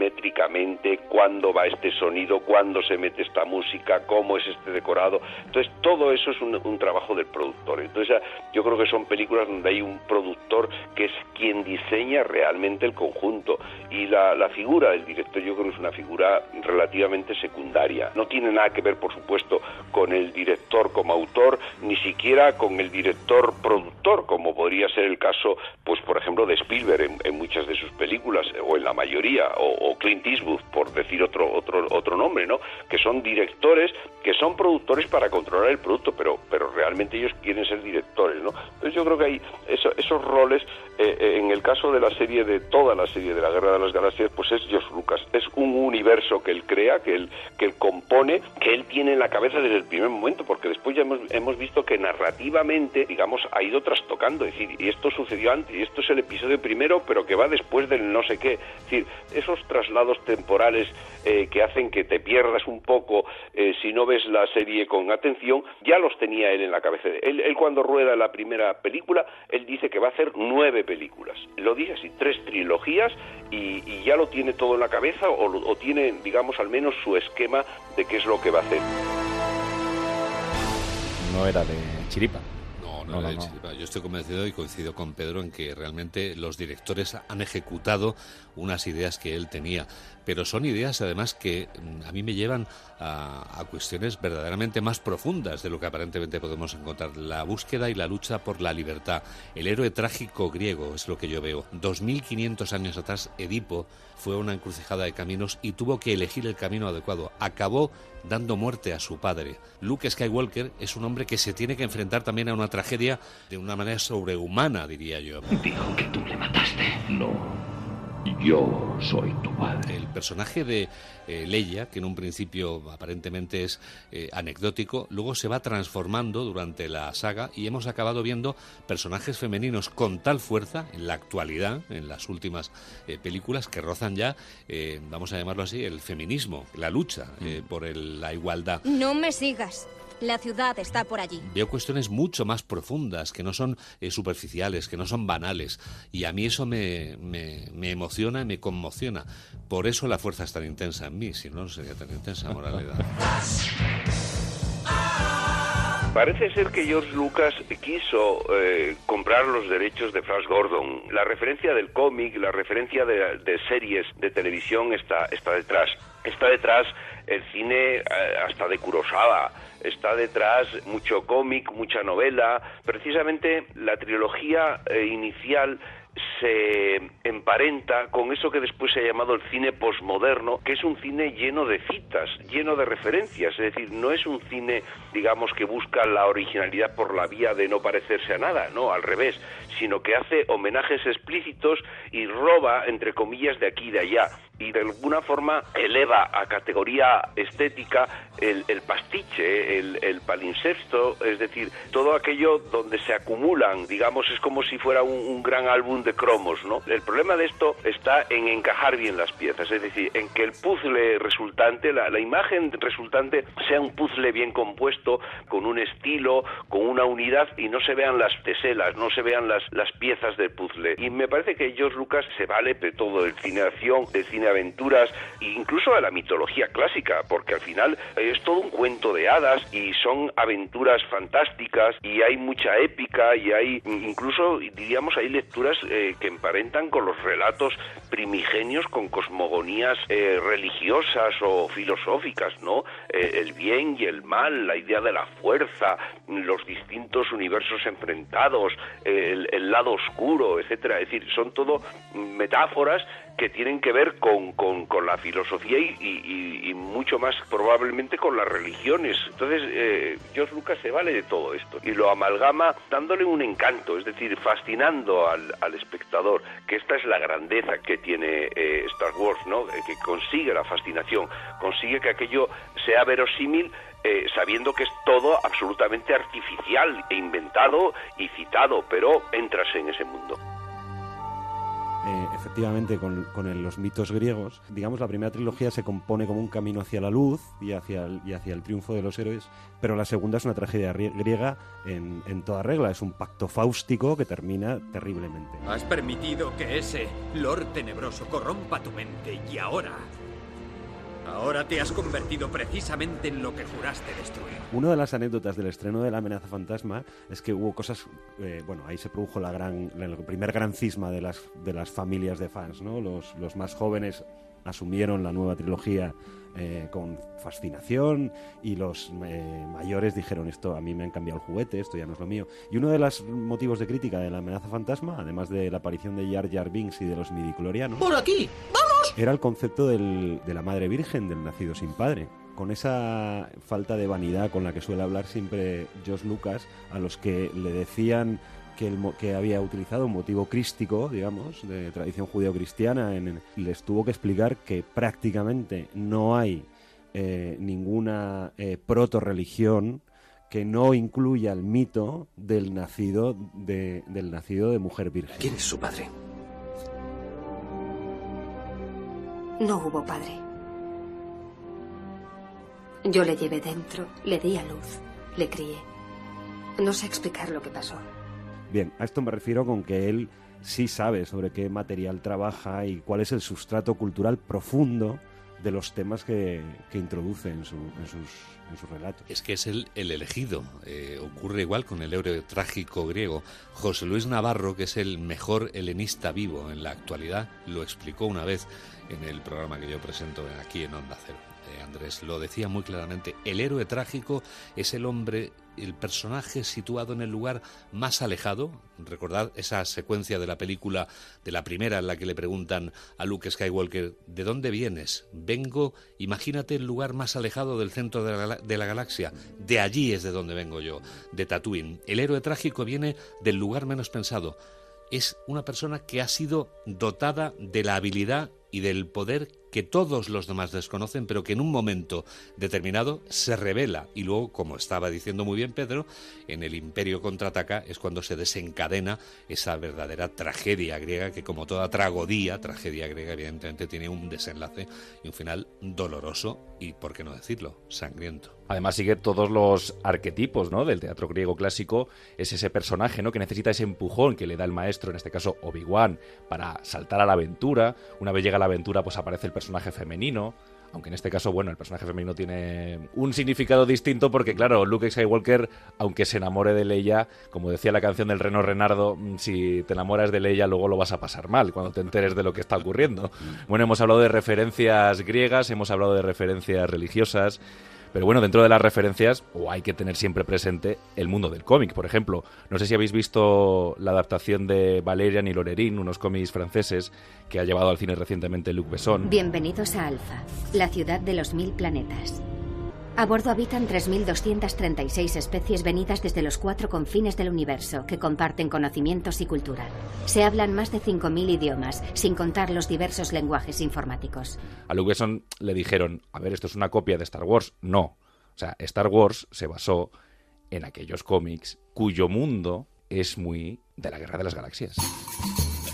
cuándo va este sonido, cuándo se mete esta música, cómo es este decorado. Entonces, todo eso es un, trabajo del productor. Entonces, yo creo que son películas donde hay un productor que es quien diseña realmente el conjunto. Y la, la figura del director yo creo que es una figura relativamente secundaria. No tiene nada que ver, por supuesto, con el director como autor, ni siquiera con el director productor, como podría ser el caso, pues por ejemplo, de Spielberg en, en muchas de sus películas, o en la mayoría, o, Clint Eastwood, por decir otro, otro, otro nombre, ¿no? Que son directores, que son productores para controlar el producto, pero, pero realmente ellos quieren ser directores, ¿no? Entonces yo creo que hay eso- esos roles eh, eh, en el caso de la serie, de toda la serie de la Guerra de las Galaxias, pues es George Lucas. Es un universo que él crea, que él, que él compone, que él tiene en la cabeza desde el primer momento, porque después ya hemos, hemos visto que narrativamente, digamos, ha ido trastocando. Es decir, y esto sucedió antes, y esto es el episodio primero, pero que va después del no sé qué. Es decir, esos traslados temporales eh, que hacen que te pierdas un poco eh, si no ves la serie con atención, ya los tenía él en la cabeza. Él, él cuando rueda la primera película, él dice que va a hacer nueve películas. Lo dice así, tres trilogías y, ya lo tiene todo en la cabeza o, o tiene, digamos, al menos su esquema de qué es lo que va a hacer. No era de chiripa. No, no, No. Yo estoy convencido y coincido con Pedro en que realmente los directores han ejecutado unas ideas que él tenía. Pero son ideas además que mm, a mí me llevan a, cuestiones verdaderamente más profundas de lo que aparentemente podemos encontrar. La búsqueda y la lucha por la libertad. El héroe trágico griego es lo que yo veo. 2500 años atrás, Edipo fue una encrucijada de caminos y tuvo que elegir el camino adecuado. Acabó dando muerte a su padre. Luke Skywalker es un hombre que se tiene que enfrentar también a una tragedia de una manera sobrehumana, diría yo. Dijo que tú le mataste. No. Yo soy tu padre. El personaje de eh, Leia, que en un principio aparentemente es eh, anecdótico, luego se va transformando durante la saga y hemos acabado viendo personajes femeninos con tal fuerza en la actualidad, en las últimas eh, películas, que rozan ya, eh, vamos a llamarlo así, el feminismo, la lucha eh, por el- la igualdad. No me sigas. La ciudad está por allí. Veo cuestiones mucho más profundas, que no son eh, superficiales, que no son banales. Y a mí eso me, me, me emociona y me conmociona. Por eso la fuerza es tan intensa en mí, si no, no sería tan intensa moralidad. Parece ser que George Lucas quiso eh, comprar los derechos de Flash Gordon. La referencia del cómic, la referencia de, de series de televisión está, está detrás. Está detrás el cine eh, hasta de Kurosawa. Está detrás mucho cómic, mucha novela. Precisamente la trilogía eh, inicial se emparenta con eso que después se ha llamado el cine posmoderno, que es un cine lleno de citas, lleno de referencias, es decir, no es un cine, digamos, que busca la originalidad por la vía de no parecerse a nada, no, al revés, sino que hace homenajes explícitos y roba, entre comillas, de aquí y de allá y de alguna forma eleva a categoría estética el, el pastiche, el, el palimpsesto, es decir, todo aquello donde se acumulan, digamos, es como si fuera un, un gran álbum de cromos, ¿no? El problema de esto está en encajar bien las piezas, es decir, en que el puzzle resultante, la, la imagen resultante sea un puzzle bien compuesto, con un estilo, con una unidad y no se vean las teselas, no se vean las, las piezas del puzzle. Y me parece que George Lucas se vale de todo, del cine acción, del cine aventuras, incluso de la mitología clásica, porque al final es todo un cuento de hadas y son aventuras fantásticas y hay mucha épica y hay incluso, diríamos, hay lecturas eh, que emparentan con los relatos primigenios, con cosmogonías eh, religiosas o filosóficas, ¿no? Eh, el bien y el mal, la idea de la fuerza, los distintos universos enfrentados, el, el lado oscuro, etcétera. Es decir, son todo metáforas que tienen que ver con, con, con la filosofía y, mucho más probablemente con las religiones. Entonces, eh, George Lucas se vale de todo esto y lo amalgama dándole un encanto, es decir, fascinando al, al espectador, que esta es la grandeza que tiene eh, Star Wars, ¿no? Eh, que consigue la fascinación, consigue que aquello sea verosímil eh, sabiendo que es todo absolutamente artificial e inventado y citado, pero entras en ese mundo. Eh, efectivamente, con, con los mitos griegos, digamos, la primera trilogía se compone como un camino hacia la luz y hacia el, y hacia el triunfo de los héroes, pero la segunda es una tragedia rie- griega en, en toda regla, es un pacto fáustico que termina terriblemente. Has permitido que ese Lord Tenebroso corrompa tu mente y ahora... Ahora te has convertido precisamente en lo que juraste destruir. Una de las anécdotas del estreno de La amenaza fantasma es que hubo cosas, eh, bueno, ahí se produjo la gran, el primer gran cisma de las, de las familias de fans, ¿no? Los, los más jóvenes asumieron la nueva trilogía eh, con fascinación y los eh, mayores dijeron esto a mí me han cambiado el juguete, esto ya no es lo mío. Y uno de los motivos de crítica de la amenaza fantasma, además de la aparición de Jar Jar Binks y de los midiclorianos, ¡Por aquí! ¡Vamos! era el concepto del- de la madre virgen, del nacido sin padre. Con esa falta de vanidad con la que suele hablar siempre Josh Lucas, a los que le decían que, el mo- que había utilizado un motivo crístico, digamos, de tradición judeo-cristiana, les tuvo que explicar que prácticamente no hay eh, ninguna eh, proto-religión que no incluya el mito del nacido de, del nacido de mujer virgen. ¿Quién es su padre? No hubo padre. Yo le llevé dentro, le di a luz, le crié. No sé explicar lo que pasó. Bien, a esto me refiero con que él sí sabe sobre qué material trabaja y cuál es el sustrato cultural profundo de los temas que, que introduce en, en sus, en sus relatos. Es que es el, el elegido. Eh, ocurre igual con el héroe trágico griego. José Luis Navarro, que es el mejor helenista vivo en la actualidad, lo explicó una vez en el programa que yo presento aquí en Onda Cero. Eh, Andrés lo decía muy claramente. El héroe trágico es el hombre, el personaje situado en el lugar más alejado. Recordad esa secuencia de la película, de la primera, en la que le preguntan a Luke Skywalker, ¿de dónde vienes? Vengo, imagínate el lugar más alejado del centro de la, de la galaxia. De allí es de donde vengo yo, de Tatooine. El héroe trágico viene del lugar menos pensado. Es una persona que ha sido dotada de la habilidad y del poder que todos los demás desconocen, pero que en un momento determinado se revela. Y luego, como estaba diciendo muy bien Pedro, en el Imperio contraataca es cuando se desencadena esa verdadera tragedia griega, que como toda tragodía, tragedia griega, evidentemente tiene un desenlace y un final doloroso y, por qué no decirlo, sangriento. Además sigue todos los arquetipos ¿no? del teatro griego clásico. Es ese personaje ¿no? que necesita ese empujón que le da el maestro, en este caso Obi-Wan, para saltar a la aventura. Una vez llega a la aventura, pues aparece el personaje femenino. Aunque en este caso, bueno, el personaje femenino tiene un significado distinto porque, claro, Luke Skywalker, aunque se enamore de Leia, como decía la canción del Reno Renardo, mm, si te enamoras de Leia luego lo vas a pasar mal cuando te enteres de lo que está ocurriendo. Bueno, hemos hablado de referencias griegas, hemos hablado de referencias religiosas, pero bueno, dentro de las referencias, o hay que tener siempre presente el mundo del cómic. Por ejemplo, no sé si habéis visto la adaptación de Valerian y Lorerin, unos cómics franceses que ha llevado al cine recientemente Luc Besson. Bienvenidos a Alfa, la ciudad de los mil planetas. A bordo habitan 3.236 especies venidas desde los cuatro confines del universo, que comparten conocimientos y cultura. Se hablan más de 5.000 idiomas, sin contar los diversos lenguajes informáticos. A Luke le dijeron, a ver, esto es una copia de Star Wars. No. O sea, Star Wars se basó en aquellos cómics cuyo mundo es muy de la Guerra de las Galaxias.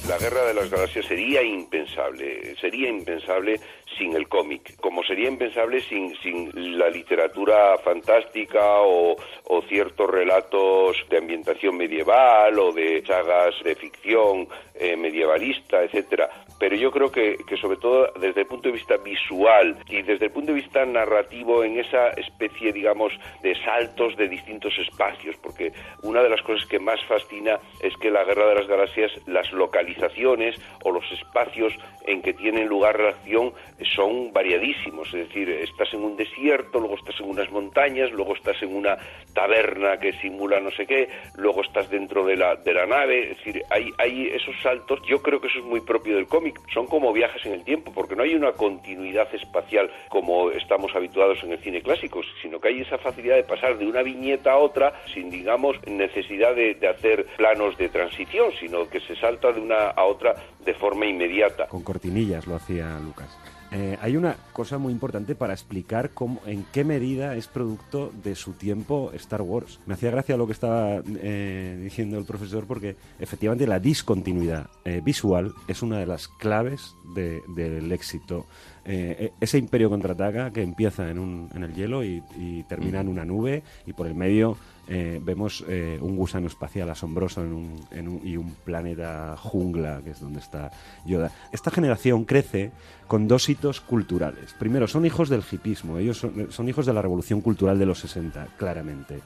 La guerra de las galaxias sería impensable, sería impensable sin el cómic, como sería impensable sin, sin la literatura fantástica o, o ciertos relatos de ambientación medieval o de sagas de ficción eh, medievalista, etcétera. Pero yo creo que, que sobre todo desde el punto de vista visual y desde el punto de vista narrativo en esa especie, digamos, de saltos de distintos espacios, porque una de las cosas que más fascina es que la Guerra de las Galaxias, las localizaciones o los espacios en que tienen lugar la acción son variadísimos, es decir, estás en un desierto, luego estás en unas montañas, luego estás en una taberna que simula no sé qué, luego estás dentro de la, de la nave, es decir, hay, hay esos saltos, yo creo que eso es muy propio del cómic, son como viajes en el tiempo, porque no hay una continuidad espacial como estamos habituados en el cine clásico, sino que hay esa facilidad de pasar de una viñeta a otra sin, digamos, necesidad de, de hacer planos de transición, sino que se salta de una a otra de forma inmediata. Con cortinillas lo hacía Lucas. Eh, hay una cosa muy importante para explicar cómo, en qué medida es producto de su tiempo Star Wars. Me hacía gracia lo que estaba eh, diciendo el profesor porque efectivamente la discontinuidad eh, visual es una de las claves de- del éxito. Eh, ese imperio contraataca que empieza en, un, en el hielo y, y termina en una nube y por el medio eh, vemos eh, un gusano espacial asombroso en un, en un- y un planeta jungla, que es donde está Yoda. Esta generación crece con dos hitos culturales. Primero, son hijos del hipismo, ellos son, hijos de la revolución cultural de los 60, claramente.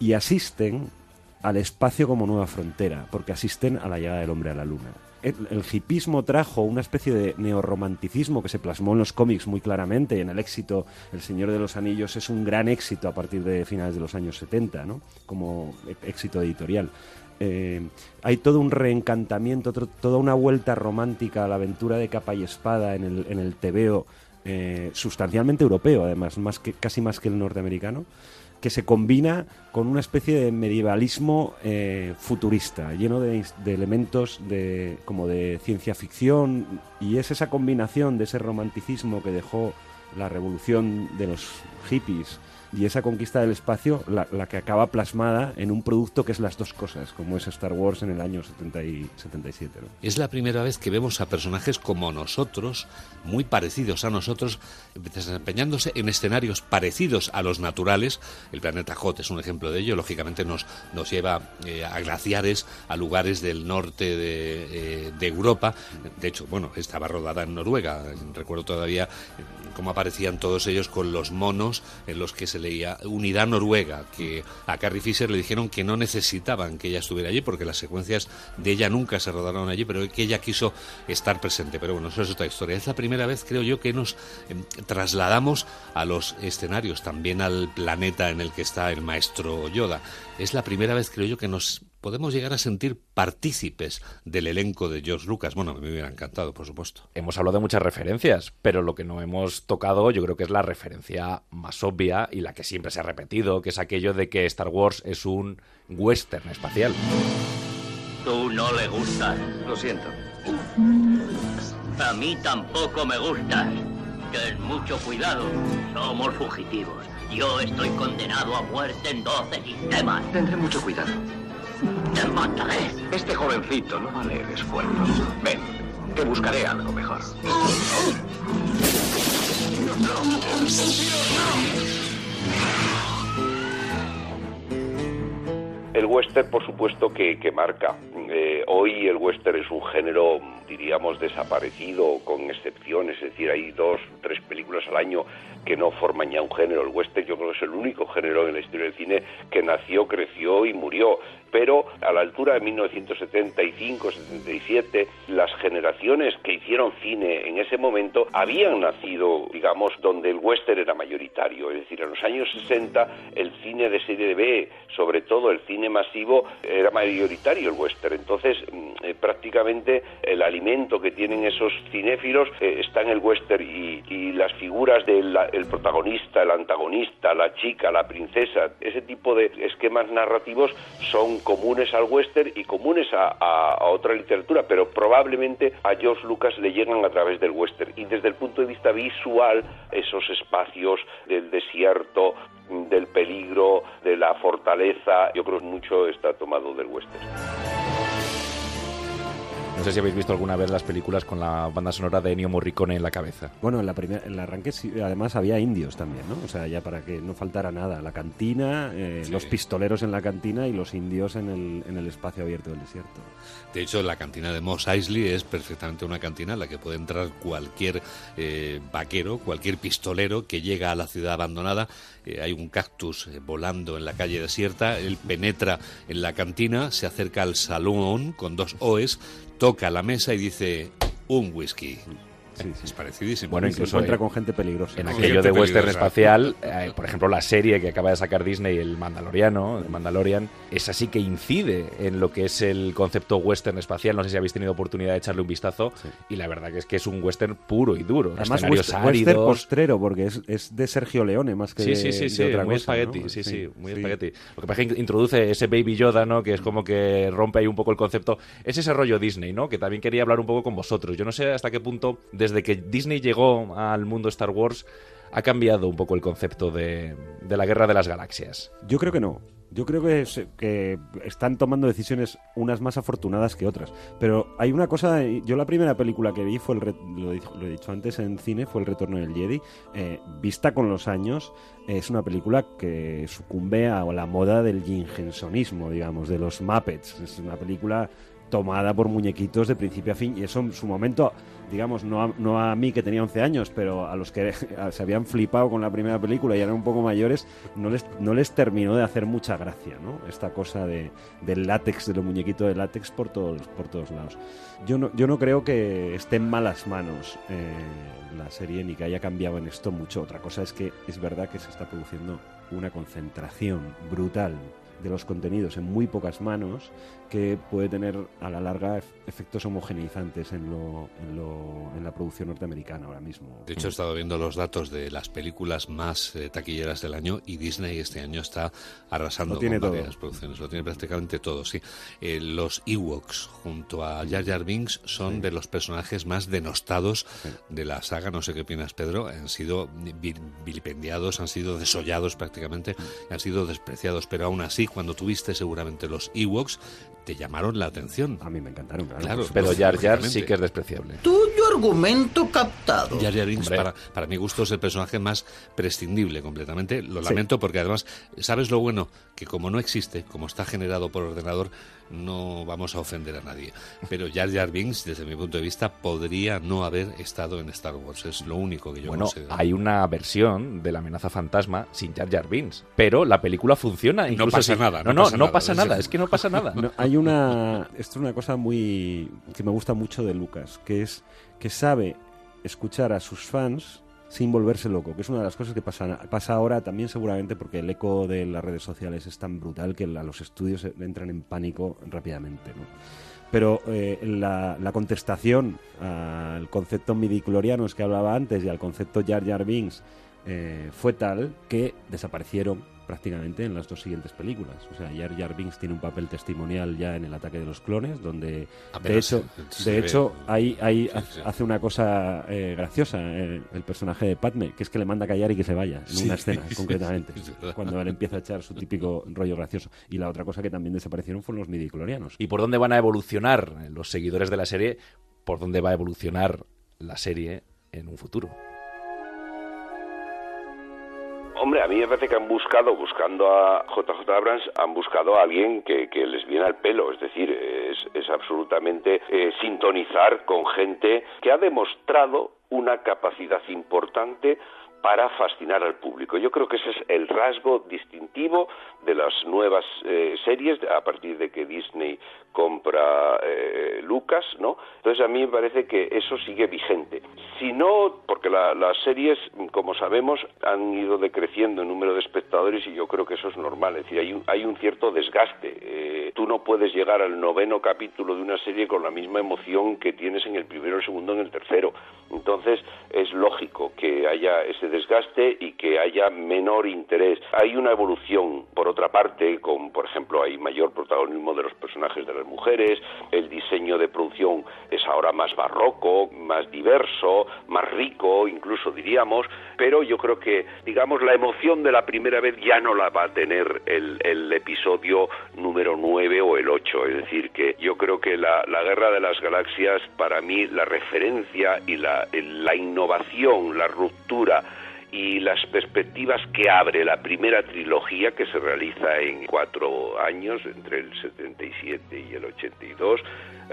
Y asisten al espacio como nueva frontera, porque asisten a la llegada del hombre a la luna. El, hipismo trajo una especie de neorromanticismo que se plasmó en los cómics muy claramente en el éxito El Señor de los Anillos es un gran éxito a partir de finales de los años 70, ¿no? como e- éxito editorial. Eh, hay todo un reencantamiento, toda una vuelta romántica a la aventura de capa y espada en el, en el tebeo, eh, sustancialmente europeo, además, más que, casi más que el norteamericano. Que se combina con una especie de medievalismo eh, futurista, lleno de, de elementos de, como de ciencia ficción, y es esa combinación de ese romanticismo que dejó la revolución de los hippies y esa conquista del espacio la, la, que acaba plasmada en un producto que es las dos cosas, como es Star Wars en el año 70 y 77. ¿no? Es la primera vez que vemos a personajes como nosotros, muy parecidos a nosotros, desempeñándose en escenarios parecidos a los naturales. El planeta Hot es un ejemplo de ello, lógicamente nos, nos lleva eh, a glaciares, a lugares del norte de, eh, de, Europa. De hecho, bueno, estaba rodada en Noruega, recuerdo todavía cómo aparecían todos ellos con los monos en los que se leía Unidad Noruega, que a Carrie Fisher le dijeron que no necesitaban que ella estuviera allí porque las secuencias de ella nunca se rodaron allí, pero que ella quiso estar presente. Pero bueno, eso es otra historia. Es la primera vez, creo yo, que nos eh, trasladamos a los escenarios, también al planeta en el que está el maestro Yoda. Es la primera vez, creo yo, que nos podemos llegar a sentir partícipes del elenco de George Lucas. Bueno, me hubiera encantado, por supuesto. Hemos hablado de muchas referencias, pero lo que no hemos tocado yo creo que es la referencia más obvia y la que siempre se ha repetido, que es aquello de que Star Wars es un western espacial. Tú no le gustas. Lo siento. A mí tampoco me gustas. Ten mucho cuidado. Somos fugitivos. Yo estoy condenado a muerte en 12 sistemas. Tendré mucho cuidado. ¡Te mataré! Este jovencito no vale el esfuerzo. Ven, te buscaré algo mejor. El western, por supuesto, que, que marca. Eh, hoy el western es un género, diríamos, desaparecido, con excepciones. Es decir, hay dos, tres películas al año que no forman ya un género. El western yo creo que es el único género en la historia del cine que nació, creció y murió. Pero a la altura de 1975-77, las generaciones que hicieron cine en ese momento habían nacido, digamos, donde el western era mayoritario. Es decir, en los años 60 el cine de serie B, sobre todo el cine masivo, era mayoritario el western. Entonces, eh, prácticamente el alimento que tienen esos cinéfilos eh, está en el western y, las figuras del el protagonista, el antagonista, la chica, la princesa, ese tipo de esquemas narrativos son comunes al western y comunes a, a, otra literatura, pero probablemente a George Lucas le llegan a través del western. Y desde el punto de vista visual, esos espacios del desierto, del peligro, de la fortaleza, yo creo que mucho está tomado del western. No sé si habéis visto alguna vez las películas con la banda sonora de Ennio Morricone en la cabeza. Bueno, en, la primera, en el arranque sí, además había indios también, ¿no? O sea, ya para que no faltara nada. La cantina, eh, sí. los pistoleros en la cantina y los indios en el, en el espacio abierto del desierto. De hecho, la cantina de Moss Eisley es perfectamente una cantina en la que puede entrar cualquier eh, vaquero, cualquier pistolero que llega a la ciudad abandonada. Eh, hay un cactus volando en la calle desierta, él penetra en la cantina, se acerca al salón con dos OEs, toca la mesa y dice un whisky. Sí, sí. Es parecidísimo. Bueno, incluso se encuentra con gente peligrosa. En aquello de western espacial, eh, por ejemplo, la serie que acaba de sacar Disney, El Mandaloriano, el Mandalorian, es así que incide en lo que es el concepto western espacial. No sé si habéis tenido oportunidad de echarle un vistazo. Sí. Y la verdad que es que es un western puro y duro. Además, western, western, postrero, porque es, es, de Sergio Leone más que sí, sí, sí, de, sí, de otra muy cosa, espagueti, ¿no? sí, sí, muy espagueti. Lo que pasa es que introduce ese Baby Yoda, ¿no? Que es como que rompe ahí un poco el concepto. Es ese rollo Disney, ¿no? Que también quería hablar un poco con vosotros. Yo no sé hasta qué punto, desde que Disney llegó al mundo Star Wars, ha cambiado un poco el concepto de, de la guerra de las galaxias. Yo creo que no. Yo creo que, que, están tomando decisiones unas más afortunadas que otras. Pero hay una cosa, yo la primera película que vi fue, el lo, he dicho antes en cine, fue El Retorno del Jedi. Eh, vista con los años, es una película que sucumbe a la moda del jingensonismo, digamos, de los Muppets. Es una película tomada por muñequitos de principio a fin y eso en su momento digamos, no a, no a mí que tenía 11 años, pero a los que se habían flipado con la primera película y eran un poco mayores, no les, no les terminó de hacer mucha gracia, ¿no? Esta cosa de, del látex, de los muñequitos de látex por todos, por todos lados. Yo no, yo no creo que esté en malas manos eh, la serie ni que haya cambiado en esto mucho. Otra cosa es que es verdad que se está produciendo una concentración brutal de los contenidos en muy pocas manos que puede tener a la larga efectos homogeneizantes en, lo, en, lo, en la producción norteamericana ahora mismo. De hecho, he estado viendo los datos de las películas más eh, taquilleras del año y Disney este año está arrasando tiene con todo. varias producciones. Lo tiene prácticamente todo, sí. Eh, los Ewoks junto a Jar Jar Binks son de los personajes más denostados de la saga. No sé qué opinas, Pedro. Han sido vi- vilipendiados, han sido desollados prácticamente, han sido despreciados. Pero aún así, cuando tuviste seguramente los Ewoks, te llamaron la atención. A mí me encantaron, claro. Claro, Pero Jar Jar sí que es despreciable. Tuyo argumento captado. Jar Jar Binks, para, para mi gusto, es el personaje más prescindible completamente. Lo Sí. lamento porque además, ¿sabes lo bueno? Que como no existe, como está generado por ordenador, no vamos a ofender a nadie. Pero Jar Jar Binks, desde mi punto de vista, podría no haber estado en Star Wars. Es lo único que yo Bueno, considero. hay una versión de la amenaza fantasma sin Jar Jar Binks, pero la película funciona. No pasa si- nada, No, no no, pasa no nada, pasa es nada. decir- Es que no pasa nada. No, hay una. Esto es una cosa muy. que me gusta mucho de Lucas, que es que sabe escuchar a sus fans sin volverse loco, que es una de las cosas que pasa, pasa ahora también seguramente porque el eco de las redes sociales es tan brutal que a los estudios entran en pánico rápidamente. ¿no? Pero eh, la, la contestación al concepto midiclorianos que hablaba antes y al concepto Jar Jar Binks eh, fue tal que desaparecieron prácticamente en las dos siguientes películas. O sea, Jar Jar Binks tiene un papel testimonial ya en el ataque de los clones, donde de Apenas hecho, de hecho, ahí, ahí Sí, hace- sí. hace una cosa eh, graciosa el, el personaje de Padme, que es que le manda a callar y que se vaya en una escena concretamente, cuando él empieza a echar su típico rollo gracioso. Y la otra cosa que también desaparecieron fueron los midiclorianos. ¿Y por dónde van a evolucionar los seguidores de la serie? ¿Por dónde va a evolucionar la serie en un futuro? Hombre, a mí me parece que han buscado, buscando a JJ Abrams, han buscado a alguien que, les viene al pelo. Es decir, es, es absolutamente eh, sintonizar con gente que ha demostrado una capacidad importante para fascinar al público. Yo creo que ese es el rasgo distintivo de las nuevas eh, series a partir de que Disney compra eh, Lucas, ¿no? Entonces a mí me parece que eso sigue vigente. Si no, porque la- las series, como sabemos, han ido decreciendo en número de espectadores y yo creo que eso es normal. Es decir, hay un, hay un cierto desgaste. Eh, tú no puedes llegar al noveno capítulo de una serie con la misma emoción que tienes en el primero, el segundo, en el tercero. Entonces es lógico que haya ese desgaste y que haya menor interés. Hay una evolución, por otra parte, con, por ejemplo, hay mayor protagonismo de los personajes de las mujeres, el diseño de producción es ahora más barroco, más diverso, más rico, incluso diríamos, pero yo creo que, digamos, la emoción de la primera vez ya no la va a tener el, el episodio número 9 o el 8, es decir, que yo creo que la, la Guerra de las Galaxias, para mí, la referencia y la, la innovación, la ruptura, y las perspectivas que abre la primera trilogía que se realiza en cuatro años, entre el 77 y el 82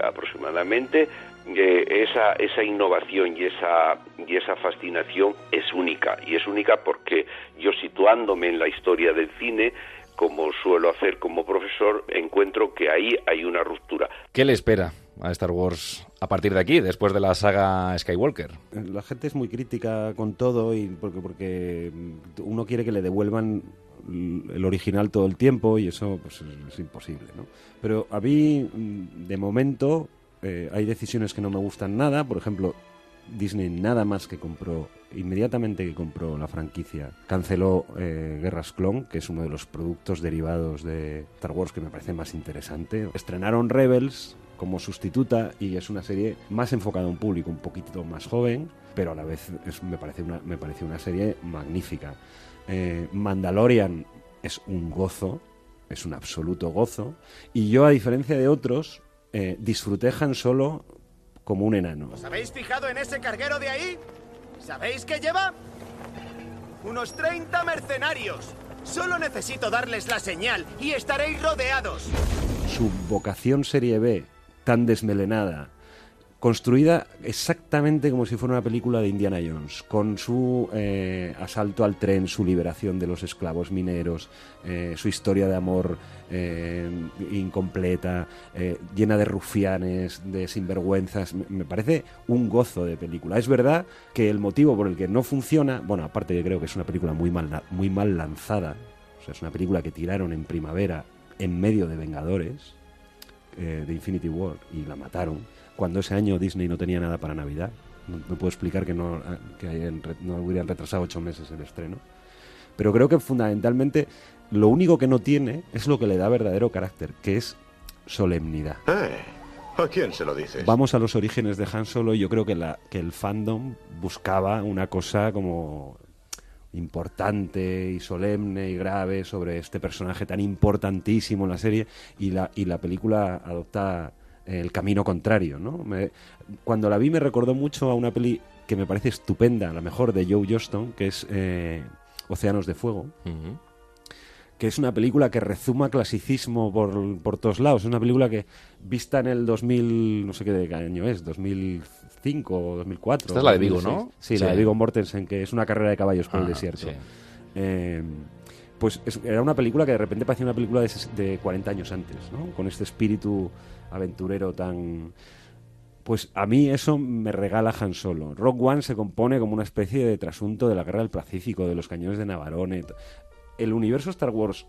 aproximadamente, eh, esa, esa innovación y esa, y esa fascinación es única. Y es única porque yo situándome en la historia del cine, como suelo hacer como profesor, encuentro que ahí hay una ruptura. ¿Qué le espera a Star Wars a partir de aquí, después de la saga Skywalker? La gente es muy crítica con todo y porque, porque uno quiere que le devuelvan el original todo el tiempo y eso pues, es, imposible. ¿no? Pero a mí, mm, de momento, eh, hay decisiones que no me gustan nada. Por ejemplo, Disney nada más que compró, inmediatamente que compró la franquicia, canceló eh, Guerras Clon, que es uno de los productos derivados de Star Wars que me parece más interesante. Estrenaron Rebels como sustituta y es una serie más enfocada a un público un poquito más joven, pero a la vez es- me, parece una, me parece una serie magnífica. Eh, Mandalorian es un gozo, es un absoluto gozo, y yo, a diferencia de otros, eh, disfruté Han Solo como un enano. ¿Os habéis fijado en ese carguero de ahí? ¿Sabéis qué lleva? Unos 30 mercenarios. Solo necesito darles la señal y estaréis rodeados. su vocación serie B, tan desmelenada, construida exactamente como si fuera una película de Indiana Jones, con su eh, asalto al tren, su liberación de los esclavos mineros, eh, su historia de amor eh, incompleta, eh, llena de rufianes, de sinvergüenzas. Me, parece un gozo de película. Es verdad que el motivo por el que no funciona, bueno, aparte que creo que es una película muy mal, muy mal lanzada, o sea, es una película que tiraron en primavera en medio de Vengadores, eh, de Infinity War, y la mataron, cuando ese año Disney no tenía nada para Navidad. No, no puedo explicar que, no, que hayan re- no hubieran retrasado ocho meses el estreno. Pero creo que fundamentalmente lo único que no tiene es lo que le da verdadero carácter, que es solemnidad. Eh, ¿A quién se lo dices? Vamos a los orígenes de Han Solo. y Yo creo que, la, que el fandom buscaba una cosa como importante y solemne y grave sobre este personaje tan importantísimo en la serie y la, y la película adopta el camino contrario, ¿no? Me- cuando la vi me recordó mucho a una peli que me parece estupenda, la mejor de Joe Johnston, que es eh, Océanos de Fuego que es una película que rezuma clasicismo por, por todos lados. Es una película que, vista en el 2000, no sé qué de año es, 2005 o 2004. Esta es la de 2006. ¿no? Sí, la de Viggo Mortensen, que es una carrera de caballos por el desierto. sí. Eh, pues es- era una película que de repente parecía una película de, ses- de 40 años antes, ¿no? Con este espíritu aventurero tan... Pues a mí eso me regala Han Solo. Rock One se compone como una especie de trasunto de la guerra del Pacífico, de los cañones de Navarone. El universo Star Wars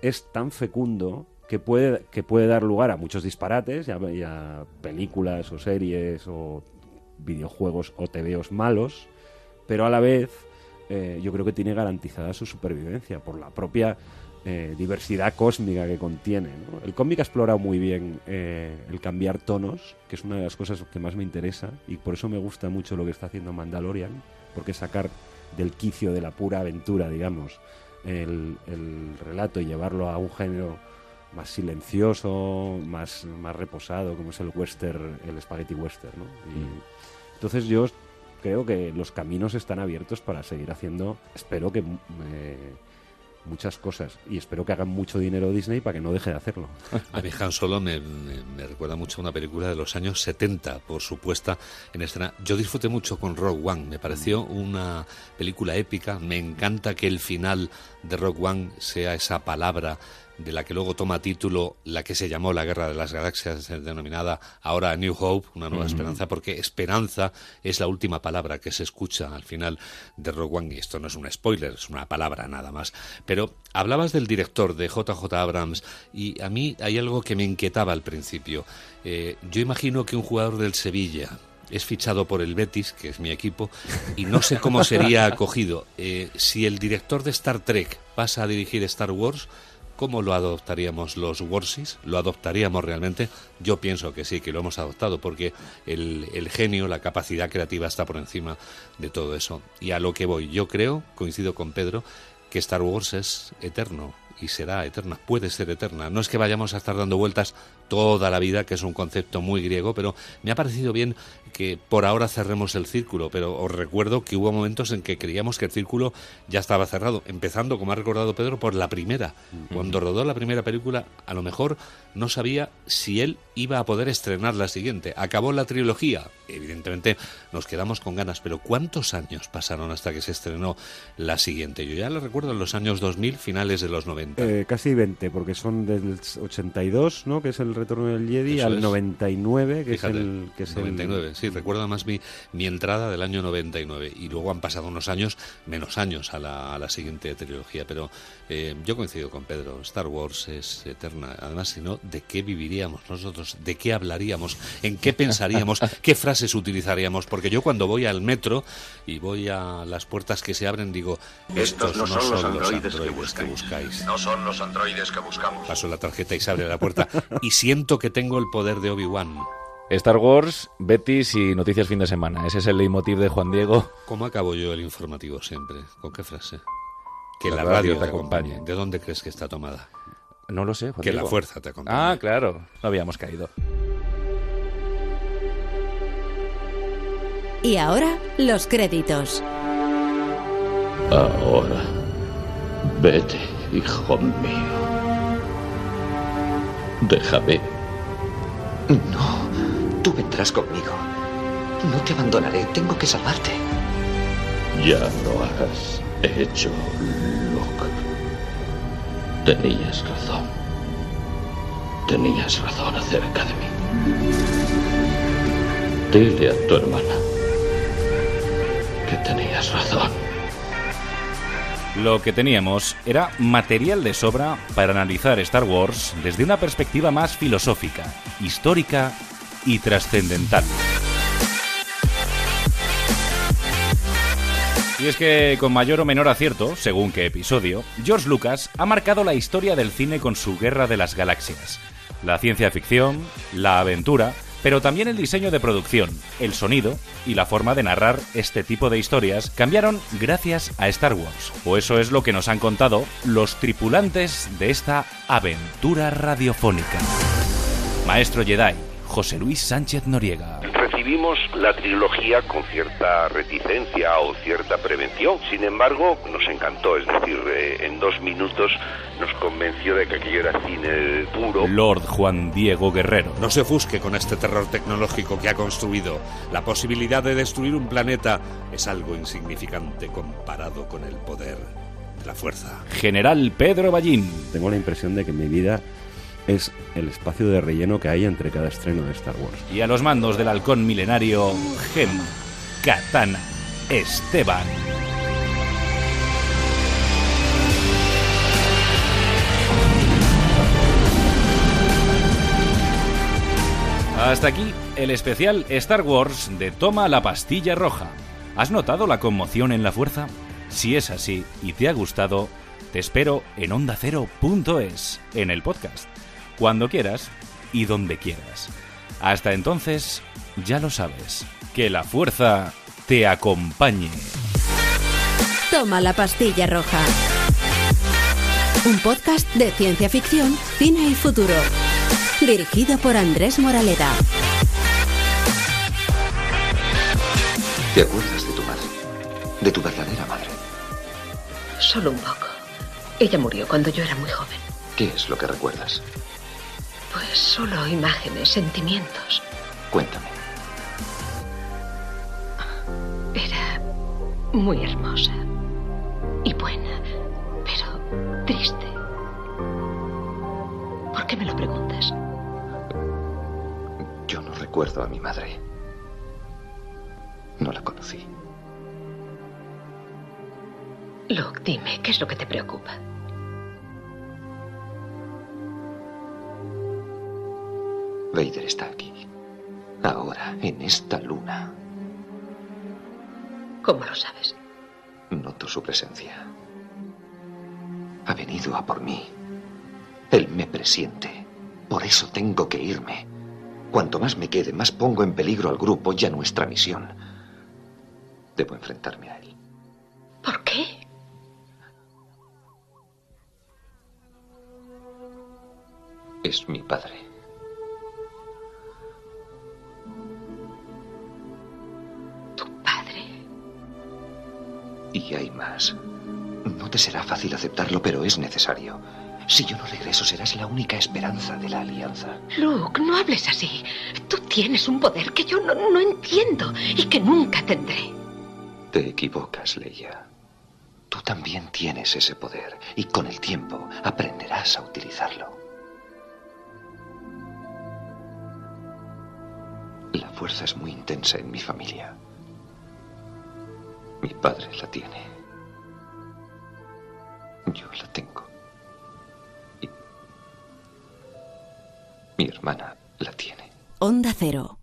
es tan fecundo que puede, que puede dar lugar a muchos disparates y a, y a películas o series o videojuegos o tebeos malos, pero a la vez eh, yo creo que tiene garantizada su supervivencia por la propia eh, diversidad cósmica que contiene. ¿no? El cómic ha explorado muy bien eh, el cambiar tonos, que es una de las cosas que más me interesa, y por eso me gusta mucho lo que está haciendo Mandalorian, porque sacar del quicio de la pura aventura, digamos, el relato y llevarlo a un género más silencioso, más, más reposado, como es el western, el spaghetti western, ¿no? Y entonces yo creo que los caminos están abiertos para seguir haciendo, espero que eh, muchas cosas y espero que hagan mucho dinero Disney para que no deje de hacerlo. A mí Han Solo me, me- me recuerda mucho a una película de los años 70, por su puesta en escena. Yo disfruté mucho con Rogue One, me pareció una película épica. Me encanta que el final de Rogue One sea esa palabra de la que luego toma título la que se llamó la Guerra de las Galaxias, eh, denominada ahora New Hope, una nueva esperanza, porque esperanza es la última palabra que se escucha al final de Rogue One, y esto no es un spoiler, es una palabra nada más. Pero hablabas del director, de JJ Abrams, y a mí hay algo que me inquietaba al principio. Eh, yo imagino que un jugador del Sevilla es fichado por el Betis, que es mi equipo, y no sé cómo sería acogido. Eh, si el director de Star Trek pasa a dirigir Star Wars, ¿Cómo lo adoptaríamos los Warsis? ¿Lo adoptaríamos realmente? Yo pienso que sí, que lo hemos adoptado porque el, el genio, la capacidad creativa está por encima de todo eso. Y a lo que voy, yo creo, coincido con Pedro, que Star Wars es eterno y será eterna, puede ser eterna. No es que vayamos a estar dando vueltas toda la vida, que es un concepto muy griego, pero me ha parecido bien que por ahora cerremos el círculo, pero os recuerdo que hubo momentos en que creíamos que el círculo ya estaba cerrado, empezando, como ha recordado Pedro, por la primera. Cuando rodó la primera película, a lo mejor no sabía si él iba a poder estrenar la siguiente. Acabó la trilogía, evidentemente nos quedamos con ganas, pero ¿cuántos años pasaron hasta que se estrenó la siguiente? Yo ya lo recuerdo en los años 2000, finales de los 90. Eh, casi 20, porque son del 82, ¿no? Que es el retorno del Jedi, Eso al es. 99, que Fíjate, es el... Que es el- 99, sí, recuerdo más mi, mi entrada del año 99 y luego han pasado unos años, menos años a la, a la siguiente trilogía, pero eh, yo coincido con Pedro, Star Wars es eterna, además si no, ¿de qué viviríamos nosotros? ¿De qué hablaríamos? ¿En qué pensaríamos? ¿Qué frases utilizaríamos? Porque yo cuando voy al metro y voy a las puertas que se abren digo, Estos no son los androides que que buscáis. No son los androides que buscamos. Paso la tarjeta y se abre la puerta y siento que tengo el poder de Obi-Wan. Star Wars, Betis y Noticias Fin de Semana. Ese es el leitmotiv de Juan Diego. ¿Cómo acabo yo el informativo siempre? ¿Con qué frase? Que La la, radio radio, te te acompañe. ¿De dónde crees que está tomada? No lo sé. Juan Que la Diego. fuerza te acompañe. Ah, claro. No habíamos caído. Y ahora, los créditos. Ahora, vete, hijo mío. Déjame. No, tú vendrás conmigo. No te abandonaré, tengo que salvarte. Ya lo has hecho, Luke. Tenías razón. Tenías razón acerca de mí. Dile a tu hermana que tenías razón. Lo que teníamos era material de sobra para analizar Star Wars desde una perspectiva más filosófica, histórica y trascendental. Y es que, con mayor o menor acierto, según qué episodio, George Lucas ha marcado la historia del cine con su Guerra de las Galaxias. La ciencia ficción, la aventura, pero también el diseño de producción, el sonido y la forma de narrar este tipo de historias cambiaron gracias a Star Wars. O eso es lo que nos han contado los tripulantes de esta aventura radiofónica. Maestro Jedi, José Luis Sánchez Noriega recibimos la trilogía con cierta reticencia o cierta prevención. Sin embargo, nos encantó, es decir, eh, en dos minutos nos convenció de que aquello era cine puro. Lord Juan Diego Guerrero. No se ofusque con este terror tecnológico que ha construido. La posibilidad de destruir un planeta es algo insignificante comparado con el poder de la fuerza. General Pedro Ballín. Tengo la impresión de que mi vida es el espacio de relleno que hay entre cada estreno de Star Wars. Y a los mandos del halcón milenario, Gemma, Katana, Esteban. Hasta aquí el especial Star Wars de Toma la pastilla roja. ¿Has notado la conmoción en la fuerza? Si es así y te ha gustado, te espero en ondacero.es, en el podcast cuando quieras y donde quieras. Hasta entonces, ya lo sabes, que la fuerza te acompañe. Toma la pastilla roja. Un podcast de ciencia ficción, cine y futuro. Dirigido por Andrés Moraleda. ¿Te acuerdas de tu madre? De tu verdadera madre. Solo un poco. Ella murió cuando yo era muy joven. ¿Qué es lo que recuerdas? Pues solo imágenes, sentimientos. Cuéntame. Era muy hermosa y buena, pero triste. ¿Por qué me lo preguntas? Yo no recuerdo a mi madre. No la conocí. Luke, dime, ¿qué es lo que te preocupa? Vader está aquí. Ahora, en esta luna. ¿Cómo lo sabes? Noto su presencia. Ha venido a por mí. Él me presiente. Por eso tengo que irme. Cuanto más me quede, más pongo en peligro al grupo y a nuestra misión. Debo enfrentarme a él. ¿Por qué? Es mi padre. Y hay más. No te será fácil aceptarlo, pero es necesario. Si yo no regreso, serás la única esperanza de la alianza. Luke, no hables así. Tú tienes un poder que yo no, no entiendo y que nunca tendré. Te equivocas, Leia. Tú también tienes ese poder y con el tiempo aprenderás a utilizarlo. La fuerza es muy intensa en mi familia. Mi padre la tiene. Yo la tengo. Y mi hermana la tiene. Onda Cero.